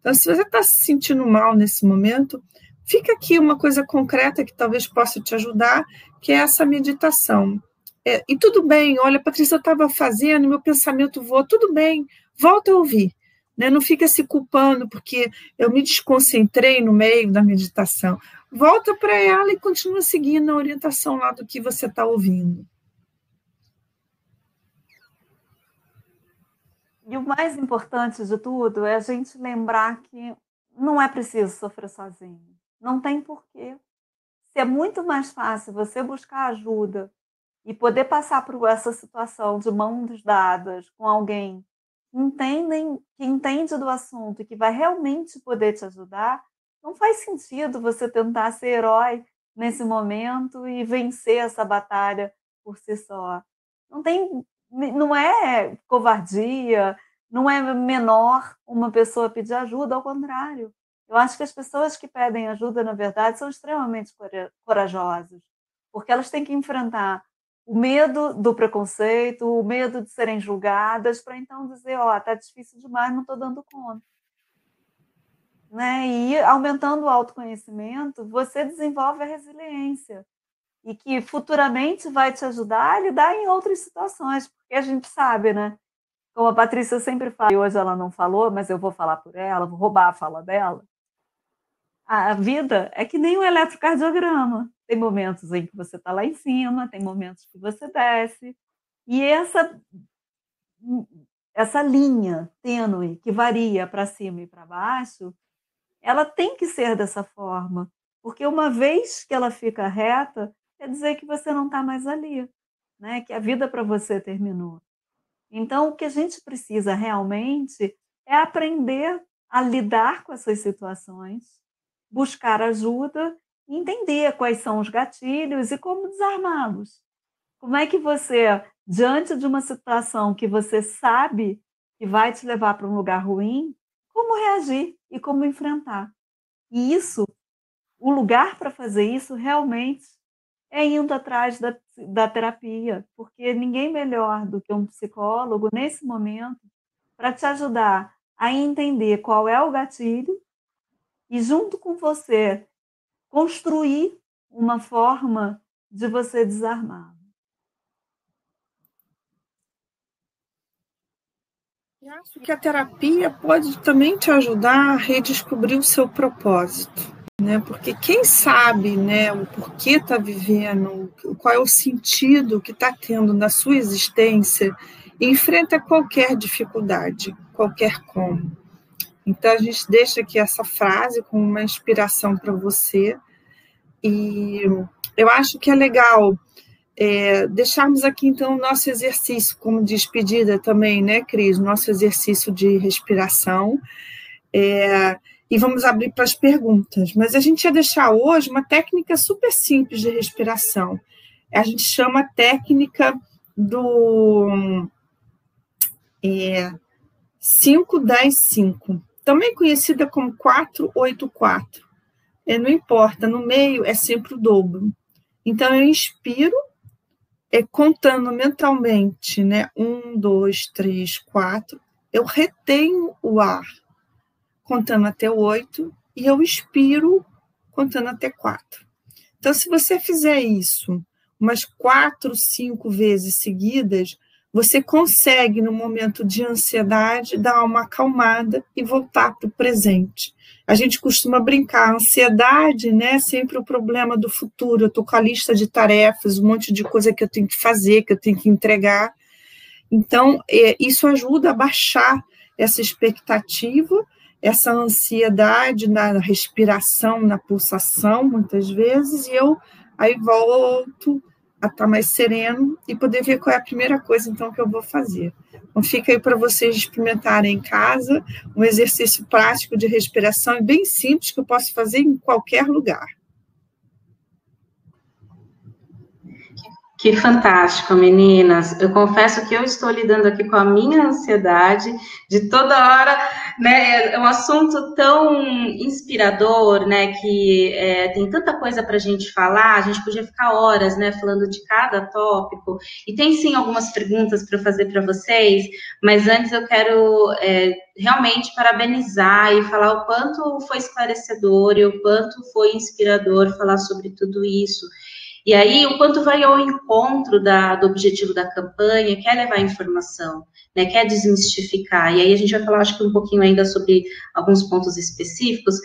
Então, se você está se sentindo mal nesse momento, fica aqui uma coisa concreta que talvez possa te ajudar, que é essa meditação. É, e tudo bem, olha, Patrícia, eu estava fazendo, meu pensamento voou, tudo bem, volta a ouvir. Né? Não fica se culpando porque eu me desconcentrei no meio da meditação. Volta para ela e continua seguindo a orientação lá do que você está ouvindo. E o mais importante de tudo é a gente lembrar que não é preciso sofrer sozinho. Não tem porquê. Se é muito mais fácil você buscar ajuda e poder passar por essa situação de mãos dadas com alguém que, entendem, que entende do assunto e que vai realmente poder te ajudar, não faz sentido você tentar ser herói nesse momento e vencer essa batalha por si só. Não tem, não é covardia, não é menor uma pessoa pedir ajuda, ao contrário. Eu acho que as pessoas que pedem ajuda, na verdade, são extremamente corajosas, porque elas têm que enfrentar o medo do preconceito, o medo de serem julgadas, para então dizer, ó, oh, tá difícil demais, não estou dando conta. Né? E aumentando o autoconhecimento, você desenvolve a resiliência e que futuramente vai te ajudar a lidar em outras situações, porque a gente sabe, né? Como a Patrícia sempre fala, e hoje ela não falou, mas eu vou falar por ela, vou roubar a fala dela. A vida é que nem um eletrocardiograma. Tem momentos em que você está lá em cima, tem momentos que você desce. E essa, essa linha tênue que varia para cima e para baixo, ela tem que ser dessa forma. Porque uma vez que ela fica reta, quer dizer que você não está mais ali, né? que a vida para você terminou. Então, o que a gente precisa realmente é aprender a lidar com essas situações, buscar ajuda entender quais são os gatilhos e como desarmá-los. Como é que você, diante de uma situação que você sabe que vai te levar para um lugar ruim, como reagir e como enfrentar? E isso, o lugar para fazer isso realmente é indo atrás da, da terapia, porque ninguém melhor do que um psicólogo nesse momento para te ajudar a entender qual é o gatilho e, junto com você, construir uma forma de você desarmar. Eu acho que a terapia pode também te ajudar a redescobrir o seu propósito né? Porque quem sabe, né, o porquê está vivendo, qual é o sentido que está tendo na sua existência, enfrenta qualquer dificuldade, qualquer como. Então a gente deixa aqui essa frase com uma inspiração para você e eu acho que é legal é, deixarmos aqui então o nosso exercício como despedida também, né, Cris? Nosso exercício de respiração. É, e vamos abrir para as perguntas. Mas a gente ia deixar hoje uma técnica super simples de respiração. A gente chama técnica do é, 5-10-5, também conhecida como 4-8-4. É, não importa, no meio é sempre o dobro. Então, eu inspiro, é, contando mentalmente, né? Um, dois, três, quatro. Eu retenho o ar contando até oito, e eu expiro contando até quatro. Então, se você fizer isso umas quatro, cinco vezes seguidas, você consegue, no momento de ansiedade, dar uma acalmada e voltar para o presente. A gente costuma brincar, a ansiedade, né, é sempre o problema do futuro. Eu estou com a lista de tarefas, um monte de coisa que eu tenho que fazer, que eu tenho que entregar. Então, é, isso ajuda a baixar essa expectativa essa ansiedade na respiração, na pulsação, muitas vezes, e eu aí volto a estar mais sereno e poder ver qual é a primeira coisa, então, que eu vou fazer. Então, fica aí para vocês experimentarem em casa, um exercício prático de respiração bem simples que eu posso fazer em qualquer lugar. Que fantástico, meninas. Eu confesso que eu estou lidando aqui com a minha ansiedade de toda hora, né? É um assunto tão inspirador, né? Que é, tem tanta coisa para a gente falar. A gente podia ficar horas, né? Falando de cada tópico. E tem sim algumas perguntas para fazer para vocês, mas antes eu quero é, realmente parabenizar e falar o quanto foi esclarecedor e o quanto foi inspirador falar sobre tudo isso. E aí, o quanto vai ao encontro da, do objetivo da campanha, quer levar informação, né, quer desmistificar. E aí a gente vai falar, acho que um pouquinho ainda sobre alguns pontos específicos,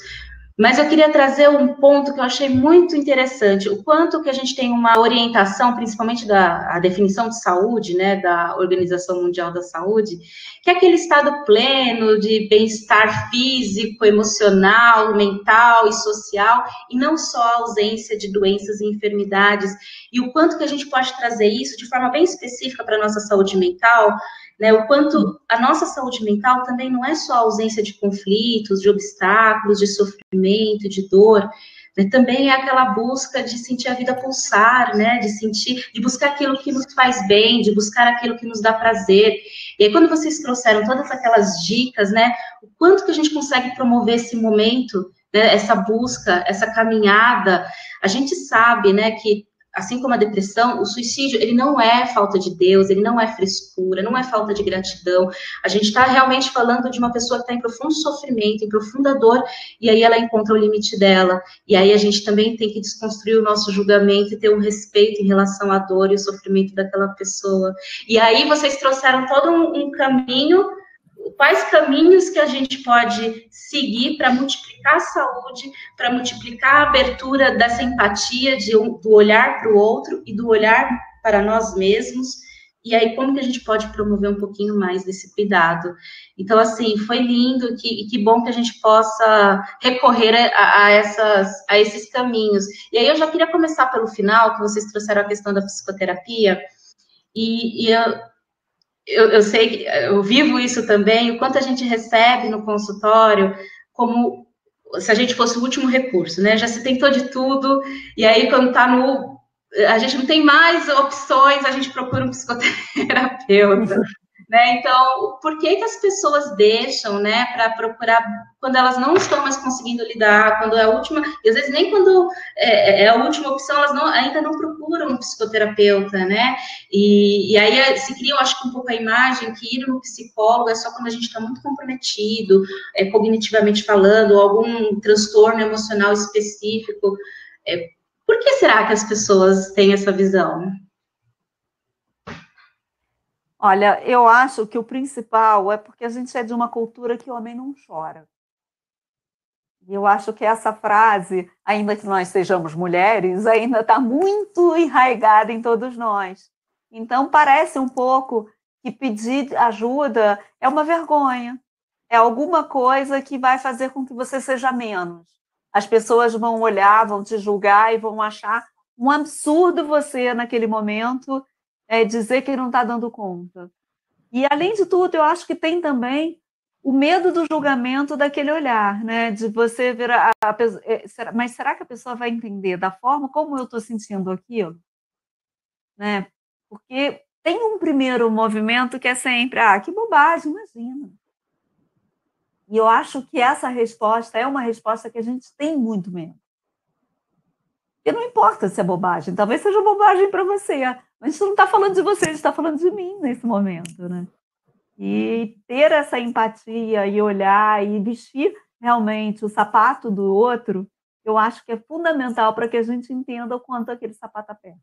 mas eu queria trazer um ponto que eu achei muito interessante, o quanto que a gente tem uma orientação, principalmente da definição de saúde, né, da Organização Mundial da Saúde, que é aquele estado pleno de bem-estar físico, emocional, mental e social, e não só a ausência de doenças e enfermidades, e o quanto que a gente pode trazer isso de forma bem específica para a nossa saúde mental, né, o quanto a nossa saúde mental também não é só a ausência de conflitos, de obstáculos, de sofrimento, de dor, né, também é aquela busca de sentir a vida pulsar, né, de sentir, de buscar aquilo que nos faz bem, de buscar aquilo que nos dá prazer. E aí, quando vocês trouxeram todas aquelas dicas, né, o quanto que a gente consegue promover esse momento, né, essa busca, essa caminhada, a gente sabe, né, que assim como a depressão, o suicídio, ele não é falta de Deus, ele não é frescura, não é falta de gratidão. A gente está realmente falando de uma pessoa que está em profundo sofrimento, em profunda dor, e aí ela encontra o limite dela. E aí a gente também tem que desconstruir o nosso julgamento e ter um respeito em relação à dor e o sofrimento daquela pessoa. E aí vocês trouxeram todo um, um caminho quais caminhos que a gente pode seguir para multiplicar a saúde, para multiplicar a abertura dessa empatia, de, do olhar para o outro e do olhar para nós mesmos, e aí como que a gente pode promover um pouquinho mais desse cuidado. Então, assim, foi lindo que, e que bom que a gente possa recorrer a, a, essas, a esses caminhos. E aí eu já queria começar pelo final, que vocês trouxeram a questão da psicoterapia, e, e eu, eu, eu sei que eu vivo isso também, o quanto a gente recebe no consultório como se a gente fosse o último recurso, né? Já se tentou de tudo, e aí quando está no. A gente não tem mais opções, a gente procura um psicoterapeuta. Né? Então, por que, que as pessoas deixam, né, para procurar quando elas não estão mais conseguindo lidar, quando é a última, e às vezes nem quando é, é a última opção, elas não, ainda não procuram um psicoterapeuta, né? E, e aí é, se cria, eu acho que um pouco a imagem que ir no psicólogo é só quando a gente está muito comprometido, é, cognitivamente falando, ou algum transtorno emocional específico. É, por que será que as pessoas têm essa visão? Olha, eu acho que o principal é porque a gente é de uma cultura que o homem não chora. E eu acho que essa frase, ainda que nós sejamos mulheres, ainda está muito enraizada em todos nós. Então, parece um pouco que pedir ajuda é uma vergonha, é alguma coisa que vai fazer com que você seja menos. As pessoas vão olhar, vão te julgar e vão achar um absurdo você, naquele momento, é, dizer que não está dando conta. E, além de tudo, eu acho que tem também o medo do julgamento daquele olhar, né? De você ver a, a, é, mas será que a pessoa vai entender da forma como eu estou sentindo aquilo? Né? Porque tem um primeiro movimento que é sempre, ah, que bobagem, imagina. E eu acho que essa resposta é uma resposta que a gente tem muito medo. E não importa se é bobagem, talvez seja bobagem para você, mas gente não está falando de você, está falando de mim nesse momento, né? E ter essa empatia e olhar e vestir realmente o sapato do outro, eu acho que é fundamental para que a gente entenda o quanto aquele sapato aperta.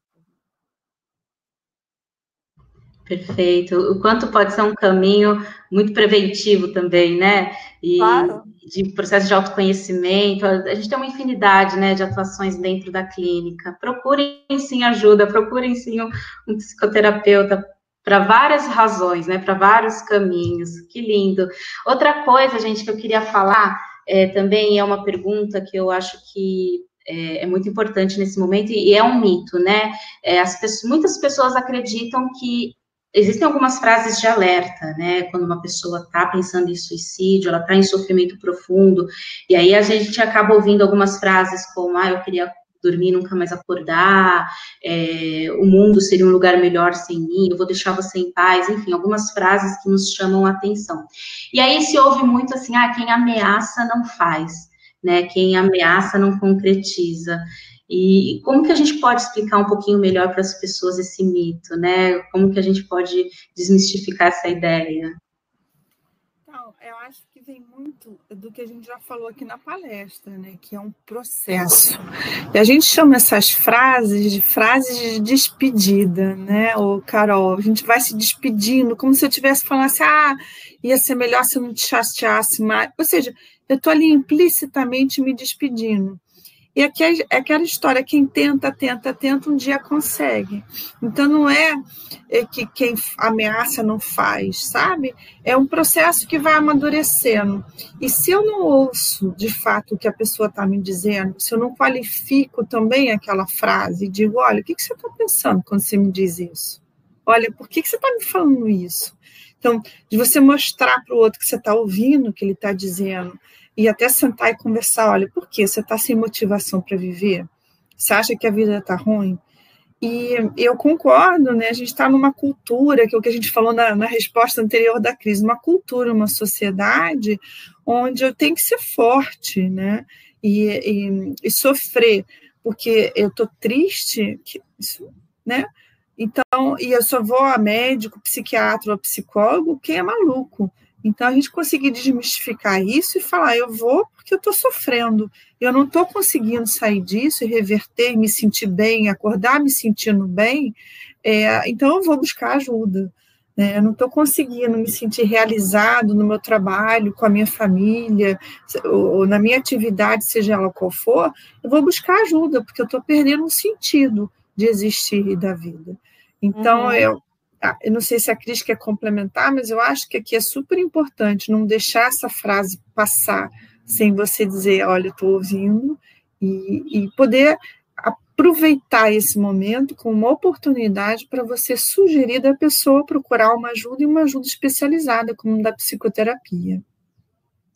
Perfeito. O quanto pode ser um caminho muito preventivo também, né? E claro. de processo de autoconhecimento. A gente tem uma infinidade, né, de atuações dentro da clínica. Procurem sim ajuda, procurem sim um, um psicoterapeuta para várias razões, né, para vários caminhos. Que lindo. Outra coisa, gente, que eu queria falar é, também é uma pergunta que eu acho que é, é, muito importante nesse momento e é um mito, né? É, as pessoas, muitas pessoas acreditam que existem algumas frases de alerta, né? Quando uma pessoa está pensando em suicídio, ela está em sofrimento profundo, e aí a gente acaba ouvindo algumas frases como, ah, eu queria dormir nunca mais acordar, é, o mundo seria um lugar melhor sem mim, eu vou deixar você em paz, enfim, algumas frases que nos chamam a atenção. E aí se ouve muito assim, ah, quem ameaça não faz, né? Quem ameaça não concretiza. E como que a gente pode explicar um pouquinho melhor para as pessoas esse mito, né? Como que a gente pode desmistificar essa ideia? Então, eu acho que vem muito do que a gente já falou aqui na palestra, né? Que é um processo. E a gente chama essas frases de frases de despedida, né? Ô, Carol, a gente vai se despedindo, como se eu estivesse falando assim, ah, ia ser melhor se eu não te chateasse mais. Ou seja, eu estou ali implicitamente me despedindo. E aqui é, é aquela história, quem tenta, tenta, tenta, um dia consegue. Então não é, é que quem ameaça não faz, sabe? É um processo que vai amadurecendo. E se eu não ouço de fato o que a pessoa está me dizendo, se eu não qualifico também aquela frase e digo, olha, o que, você está pensando quando você me diz isso? Olha, por que, que você está me falando isso? Então, de você mostrar para o outro que você está ouvindo o que ele está dizendo, e até sentar e conversar, olha, por que você está sem motivação para viver? Você acha que a vida está ruim? E eu concordo, né? A gente está numa cultura, que é o que a gente falou na, na, resposta anterior da crise, uma cultura, uma sociedade onde eu tenho que ser forte, né? E, e, e sofrer, porque eu estou triste, que, isso, né? Então, e eu só vou a médico, psiquiatra ou psicólogo, quem é maluco. Então, a gente conseguir desmistificar isso e falar: eu vou porque eu estou sofrendo, eu não estou conseguindo sair disso e reverter, me sentir bem, acordar me sentindo bem, é, então eu vou buscar ajuda. Né? Eu não estou conseguindo me sentir realizado no meu trabalho, com a minha família, ou, ou na minha atividade, seja ela qual for, eu vou buscar ajuda, porque eu estou perdendo o sentido de existir da vida. Então, uhum. eu, eu não sei se a Cris quer complementar, mas eu acho que aqui é super importante não deixar essa frase passar sem você dizer, olha, estou ouvindo, e, e poder aproveitar esse momento como uma oportunidade para você sugerir da pessoa procurar uma ajuda e uma ajuda especializada, como da psicoterapia.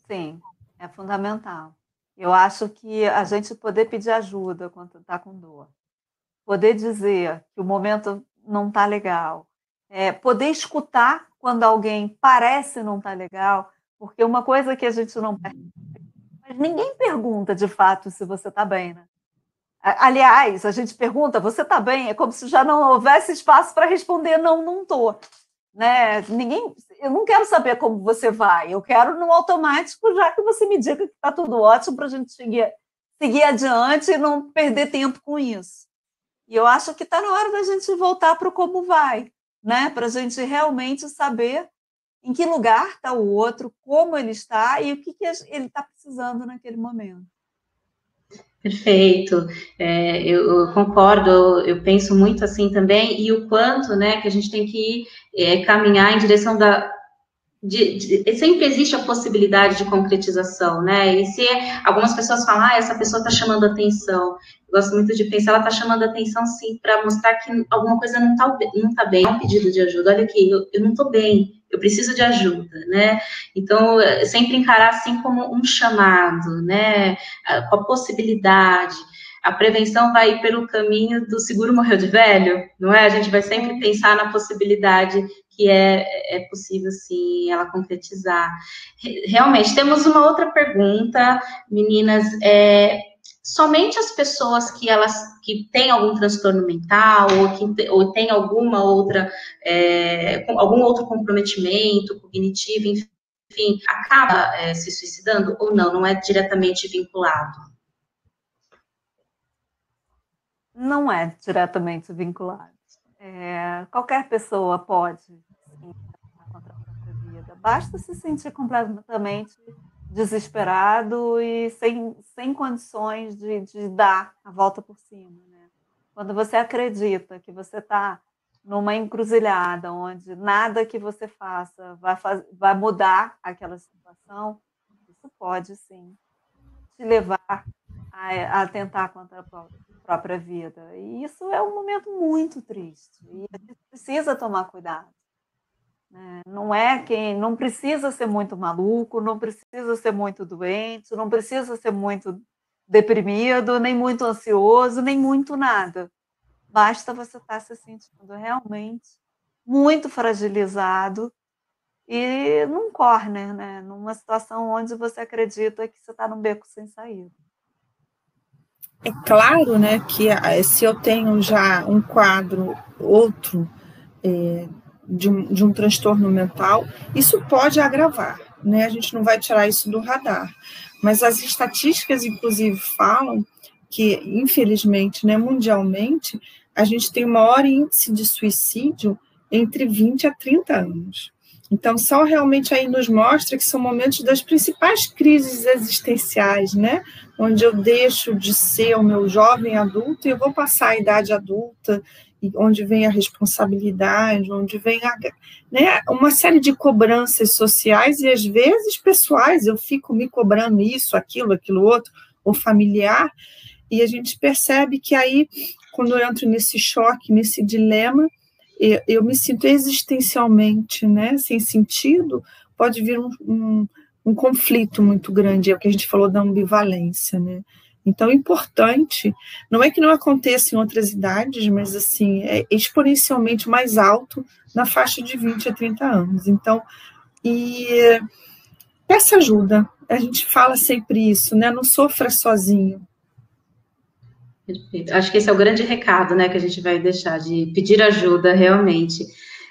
Sim, é fundamental. Eu acho que a gente poder pedir ajuda quando está com dor, poder dizer que o momento não está legal, é, poder escutar quando alguém parece não estar tá legal, porque uma coisa que a gente não mas ninguém pergunta de fato se você está bem, né? Aliás, a gente pergunta, você está bem? É como se já não houvesse espaço para responder, não, não estou. Né? Ninguém, eu não quero saber como você vai, eu quero no automático, já que você me diga que está tudo ótimo para a gente seguir, seguir adiante e não perder tempo com isso. E eu acho que está na hora da gente voltar para o como vai, né? Para a gente realmente saber em que lugar está o outro, como ele está e o que, que ele está precisando naquele momento. Perfeito, é, eu, eu, concordo, eu, penso muito assim também, e o quanto, né, que a gente tem que é, caminhar em direção da, de, de, sempre existe a possibilidade de concretização, né? E se algumas pessoas falam, ah, essa pessoa está chamando atenção, eu gosto muito de pensar, ela está chamando atenção sim, para mostrar que alguma coisa não está não tá bem, é um pedido de ajuda. Olha aqui, eu, eu não estou bem, eu preciso de ajuda, né? Então, sempre encarar assim como um chamado, né? Com a possibilidade. A prevenção vai pelo caminho do seguro morreu de velho, não é? A gente vai sempre pensar na possibilidade que é, é possível, sim, ela concretizar. Realmente, temos uma outra pergunta, meninas, é, somente as pessoas que elas que têm algum transtorno mental ou que ou tem alguma outra é, algum outro comprometimento cognitivo, enfim, acaba é, se suicidando ou não? Não é diretamente vinculado? Não é diretamente vinculado. É, qualquer pessoa pode sim, contra a própria vida. Basta se sentir completamente desesperado e sem, sem condições de, de dar a volta por cima. Né? Quando você acredita que você está numa encruzilhada onde nada que você faça vai, faz, vai mudar aquela situação, isso pode sim te levar a, tentar contra a própria vida. E isso é um momento muito triste. E a gente precisa tomar cuidado. Né? Não é quem não precisa ser muito maluco, não precisa ser muito doente, não precisa ser muito deprimido, nem muito ansioso, nem muito nada. Basta você estar se sentindo realmente muito fragilizado e num corner, né? numa situação onde você acredita que você está num beco sem saída. É claro né, que eh, se eu tenho já um quadro outro é, de um, de um transtorno mental, isso pode agravar, né? A gente não vai tirar isso do radar. Mas as estatísticas, inclusive, falam que, infelizmente, né, mundialmente, a gente tem o maior índice de suicídio entre 20 a 30 anos. Então, só realmente aí nos mostra que são momentos das principais crises existenciais, né? Onde eu deixo de ser o meu jovem adulto e eu vou passar a idade adulta onde vem a responsabilidade, onde vem a, né, uma série de cobranças sociais e às vezes pessoais, eu fico me cobrando isso, aquilo, aquilo outro, ou familiar, e a gente percebe que aí, quando eu entro nesse choque, nesse dilema, eu, me sinto existencialmente, né, sem sentido, pode vir um, um, um conflito muito grande, é o que a gente falou da ambivalência, né, então, é importante, não é que não aconteça em outras idades, mas assim, é exponencialmente mais alto na faixa de 20 a 30 anos. Então, e peça ajuda. A gente fala sempre isso, né? Não sofra sozinho. Perfeito. Acho que esse é o grande recado, né, que a gente vai deixar de pedir ajuda realmente.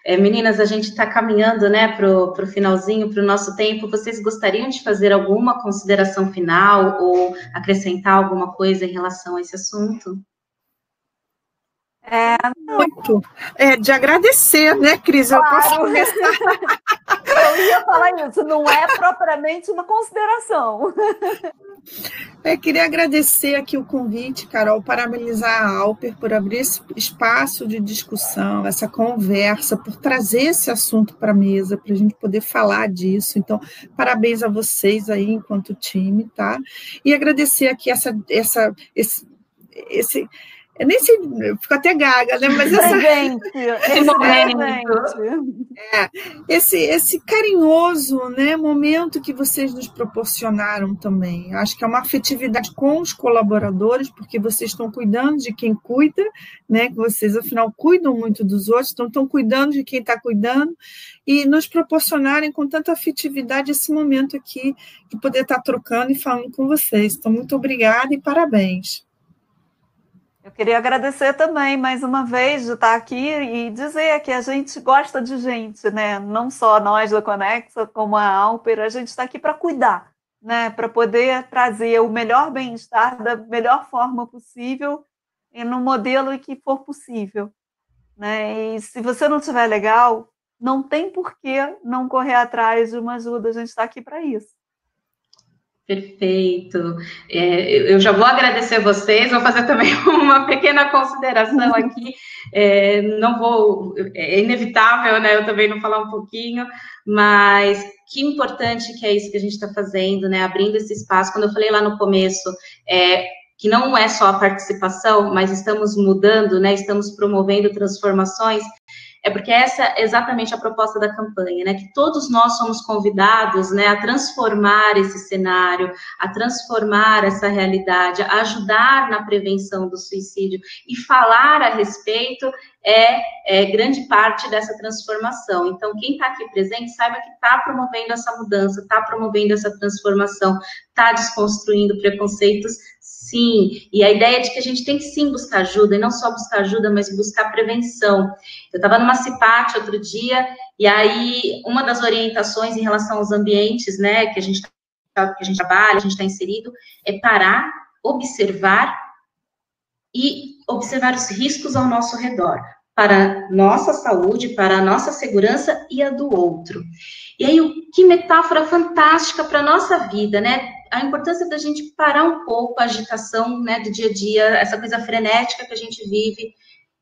É, meninas, a gente está caminhando né, para o finalzinho, para o nosso tempo. Vocês gostariam de fazer alguma consideração final ou acrescentar alguma coisa em relação a esse assunto? É, muito. É, de agradecer, né, Cris? Claro. Eu posso começar. [laughs] Eu ia falar isso, não é propriamente uma consideração. [laughs] É, queria agradecer aqui o convite, Carol, parabenizar a Alper por abrir esse espaço de discussão, essa conversa, por trazer esse assunto para a mesa, para a gente poder falar disso. Então, parabéns a vocês aí, enquanto time, tá? E agradecer aqui essa, essa, esse, esse eu nem sei, eu fico até gaga, né? Mas essa. Presente, [laughs] esse momento. É, esse, esse carinhoso né, momento que vocês nos proporcionaram também. Acho que é uma afetividade com os colaboradores, porque vocês estão cuidando de quem cuida, né? Que vocês, afinal, cuidam muito dos outros, então estão cuidando de quem está cuidando, e nos proporcionarem com tanta afetividade esse momento aqui de poder estar tá trocando e falando com vocês. Então, muito obrigada e parabéns. Eu queria agradecer também, mais uma vez, de estar aqui e dizer que a gente gosta de gente, né? Não só nós da Conexa, como a Alper, a gente está aqui para cuidar, né? Para poder trazer o melhor bem-estar da melhor forma possível e no modelo que for possível, né? E se você não estiver legal, não tem por que não correr atrás de uma ajuda, a gente está aqui para isso. Perfeito. É, eu já vou agradecer vocês, vou fazer também [laughs] uma pequena consideração [laughs] aqui. É, não vou, é inevitável, né? Eu também não falar um pouquinho, mas que importante que é isso que a gente está fazendo, né? Abrindo esse espaço. Quando eu falei lá no começo, é, que não é só a participação, mas estamos mudando, né? Estamos promovendo transformações é porque essa é exatamente a proposta da campanha, né? Que todos nós somos convidados, né, a transformar esse cenário, a transformar essa realidade, a ajudar na prevenção do suicídio e falar a respeito é, é grande parte dessa transformação. Então, quem está aqui presente saiba que está promovendo essa mudança, está promovendo essa transformação, está desconstruindo preconceitos sim. E a ideia de que a gente tem que sim buscar ajuda, e não só buscar ajuda, mas buscar prevenção. Eu estava numa CIPAT outro dia, e aí uma das orientações em relação aos ambientes, né, que a gente, tá, que a gente trabalha, a gente está inserido, é parar, observar e observar os riscos ao nosso redor, para nossa saúde, para a nossa segurança e a do outro. E aí, que metáfora fantástica para a nossa vida, né? A importância da gente parar um pouco a agitação né, do dia a dia, essa coisa frenética que a gente vive,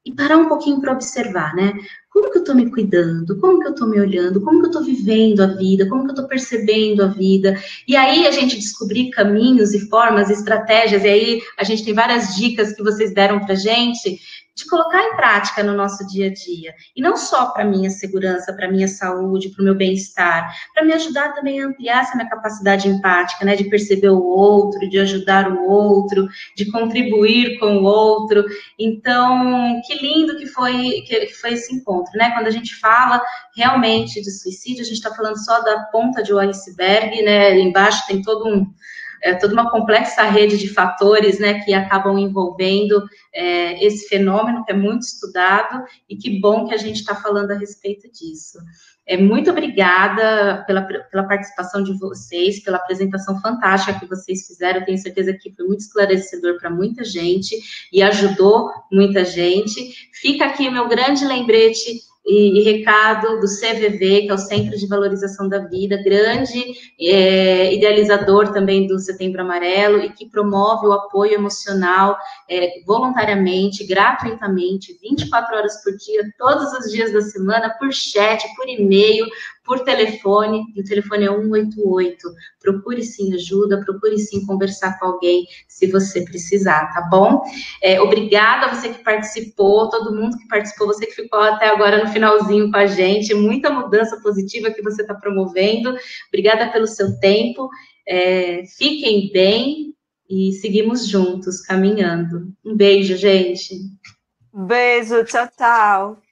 e parar um pouquinho para observar, né? Como que eu estou me cuidando? Como que eu estou me olhando? Como que eu estou vivendo a vida? Como que eu estou percebendo a vida? E aí a gente descobrir caminhos e formas, estratégias, e aí a gente tem várias dicas que vocês deram para gente de colocar em prática no nosso dia a dia. E não só para minha segurança, para minha saúde, para o meu bem-estar, para me ajudar também a ampliar essa minha capacidade empática, né, de perceber o outro, de ajudar o outro, de contribuir com o outro. Então, que lindo que foi que foi esse encontro, né? Quando a gente fala realmente de suicídio, a gente está falando só da ponta de um iceberg, né? Embaixo tem todo um é, toda uma complexa rede de fatores né, que acabam envolvendo é, esse fenômeno, que é muito estudado, e que bom que a gente está falando a respeito disso. É, muito obrigada pela, pela participação de vocês, pela apresentação fantástica que vocês fizeram. tenho certeza que foi muito esclarecedor para muita gente e ajudou muita gente. Fica aqui o meu grande lembrete e, e, recado do CVV, que é o Centro de Valorização da Vida, grande é, idealizador também do Setembro Amarelo e que promove o apoio emocional é, voluntariamente, gratuitamente, 24 horas por dia, todos os dias da semana, por chat, por e-mail, por telefone, e o telefone é 188. Procure sim ajuda, procure sim conversar com alguém se você precisar, tá bom? É, obrigada a você que participou, todo mundo que participou, você que ficou até agora no finalzinho com a gente, muita mudança positiva que você está promovendo. Obrigada pelo seu tempo. É, fiquem bem e seguimos juntos, caminhando. Um beijo, gente. Beijo, tchau, tchau.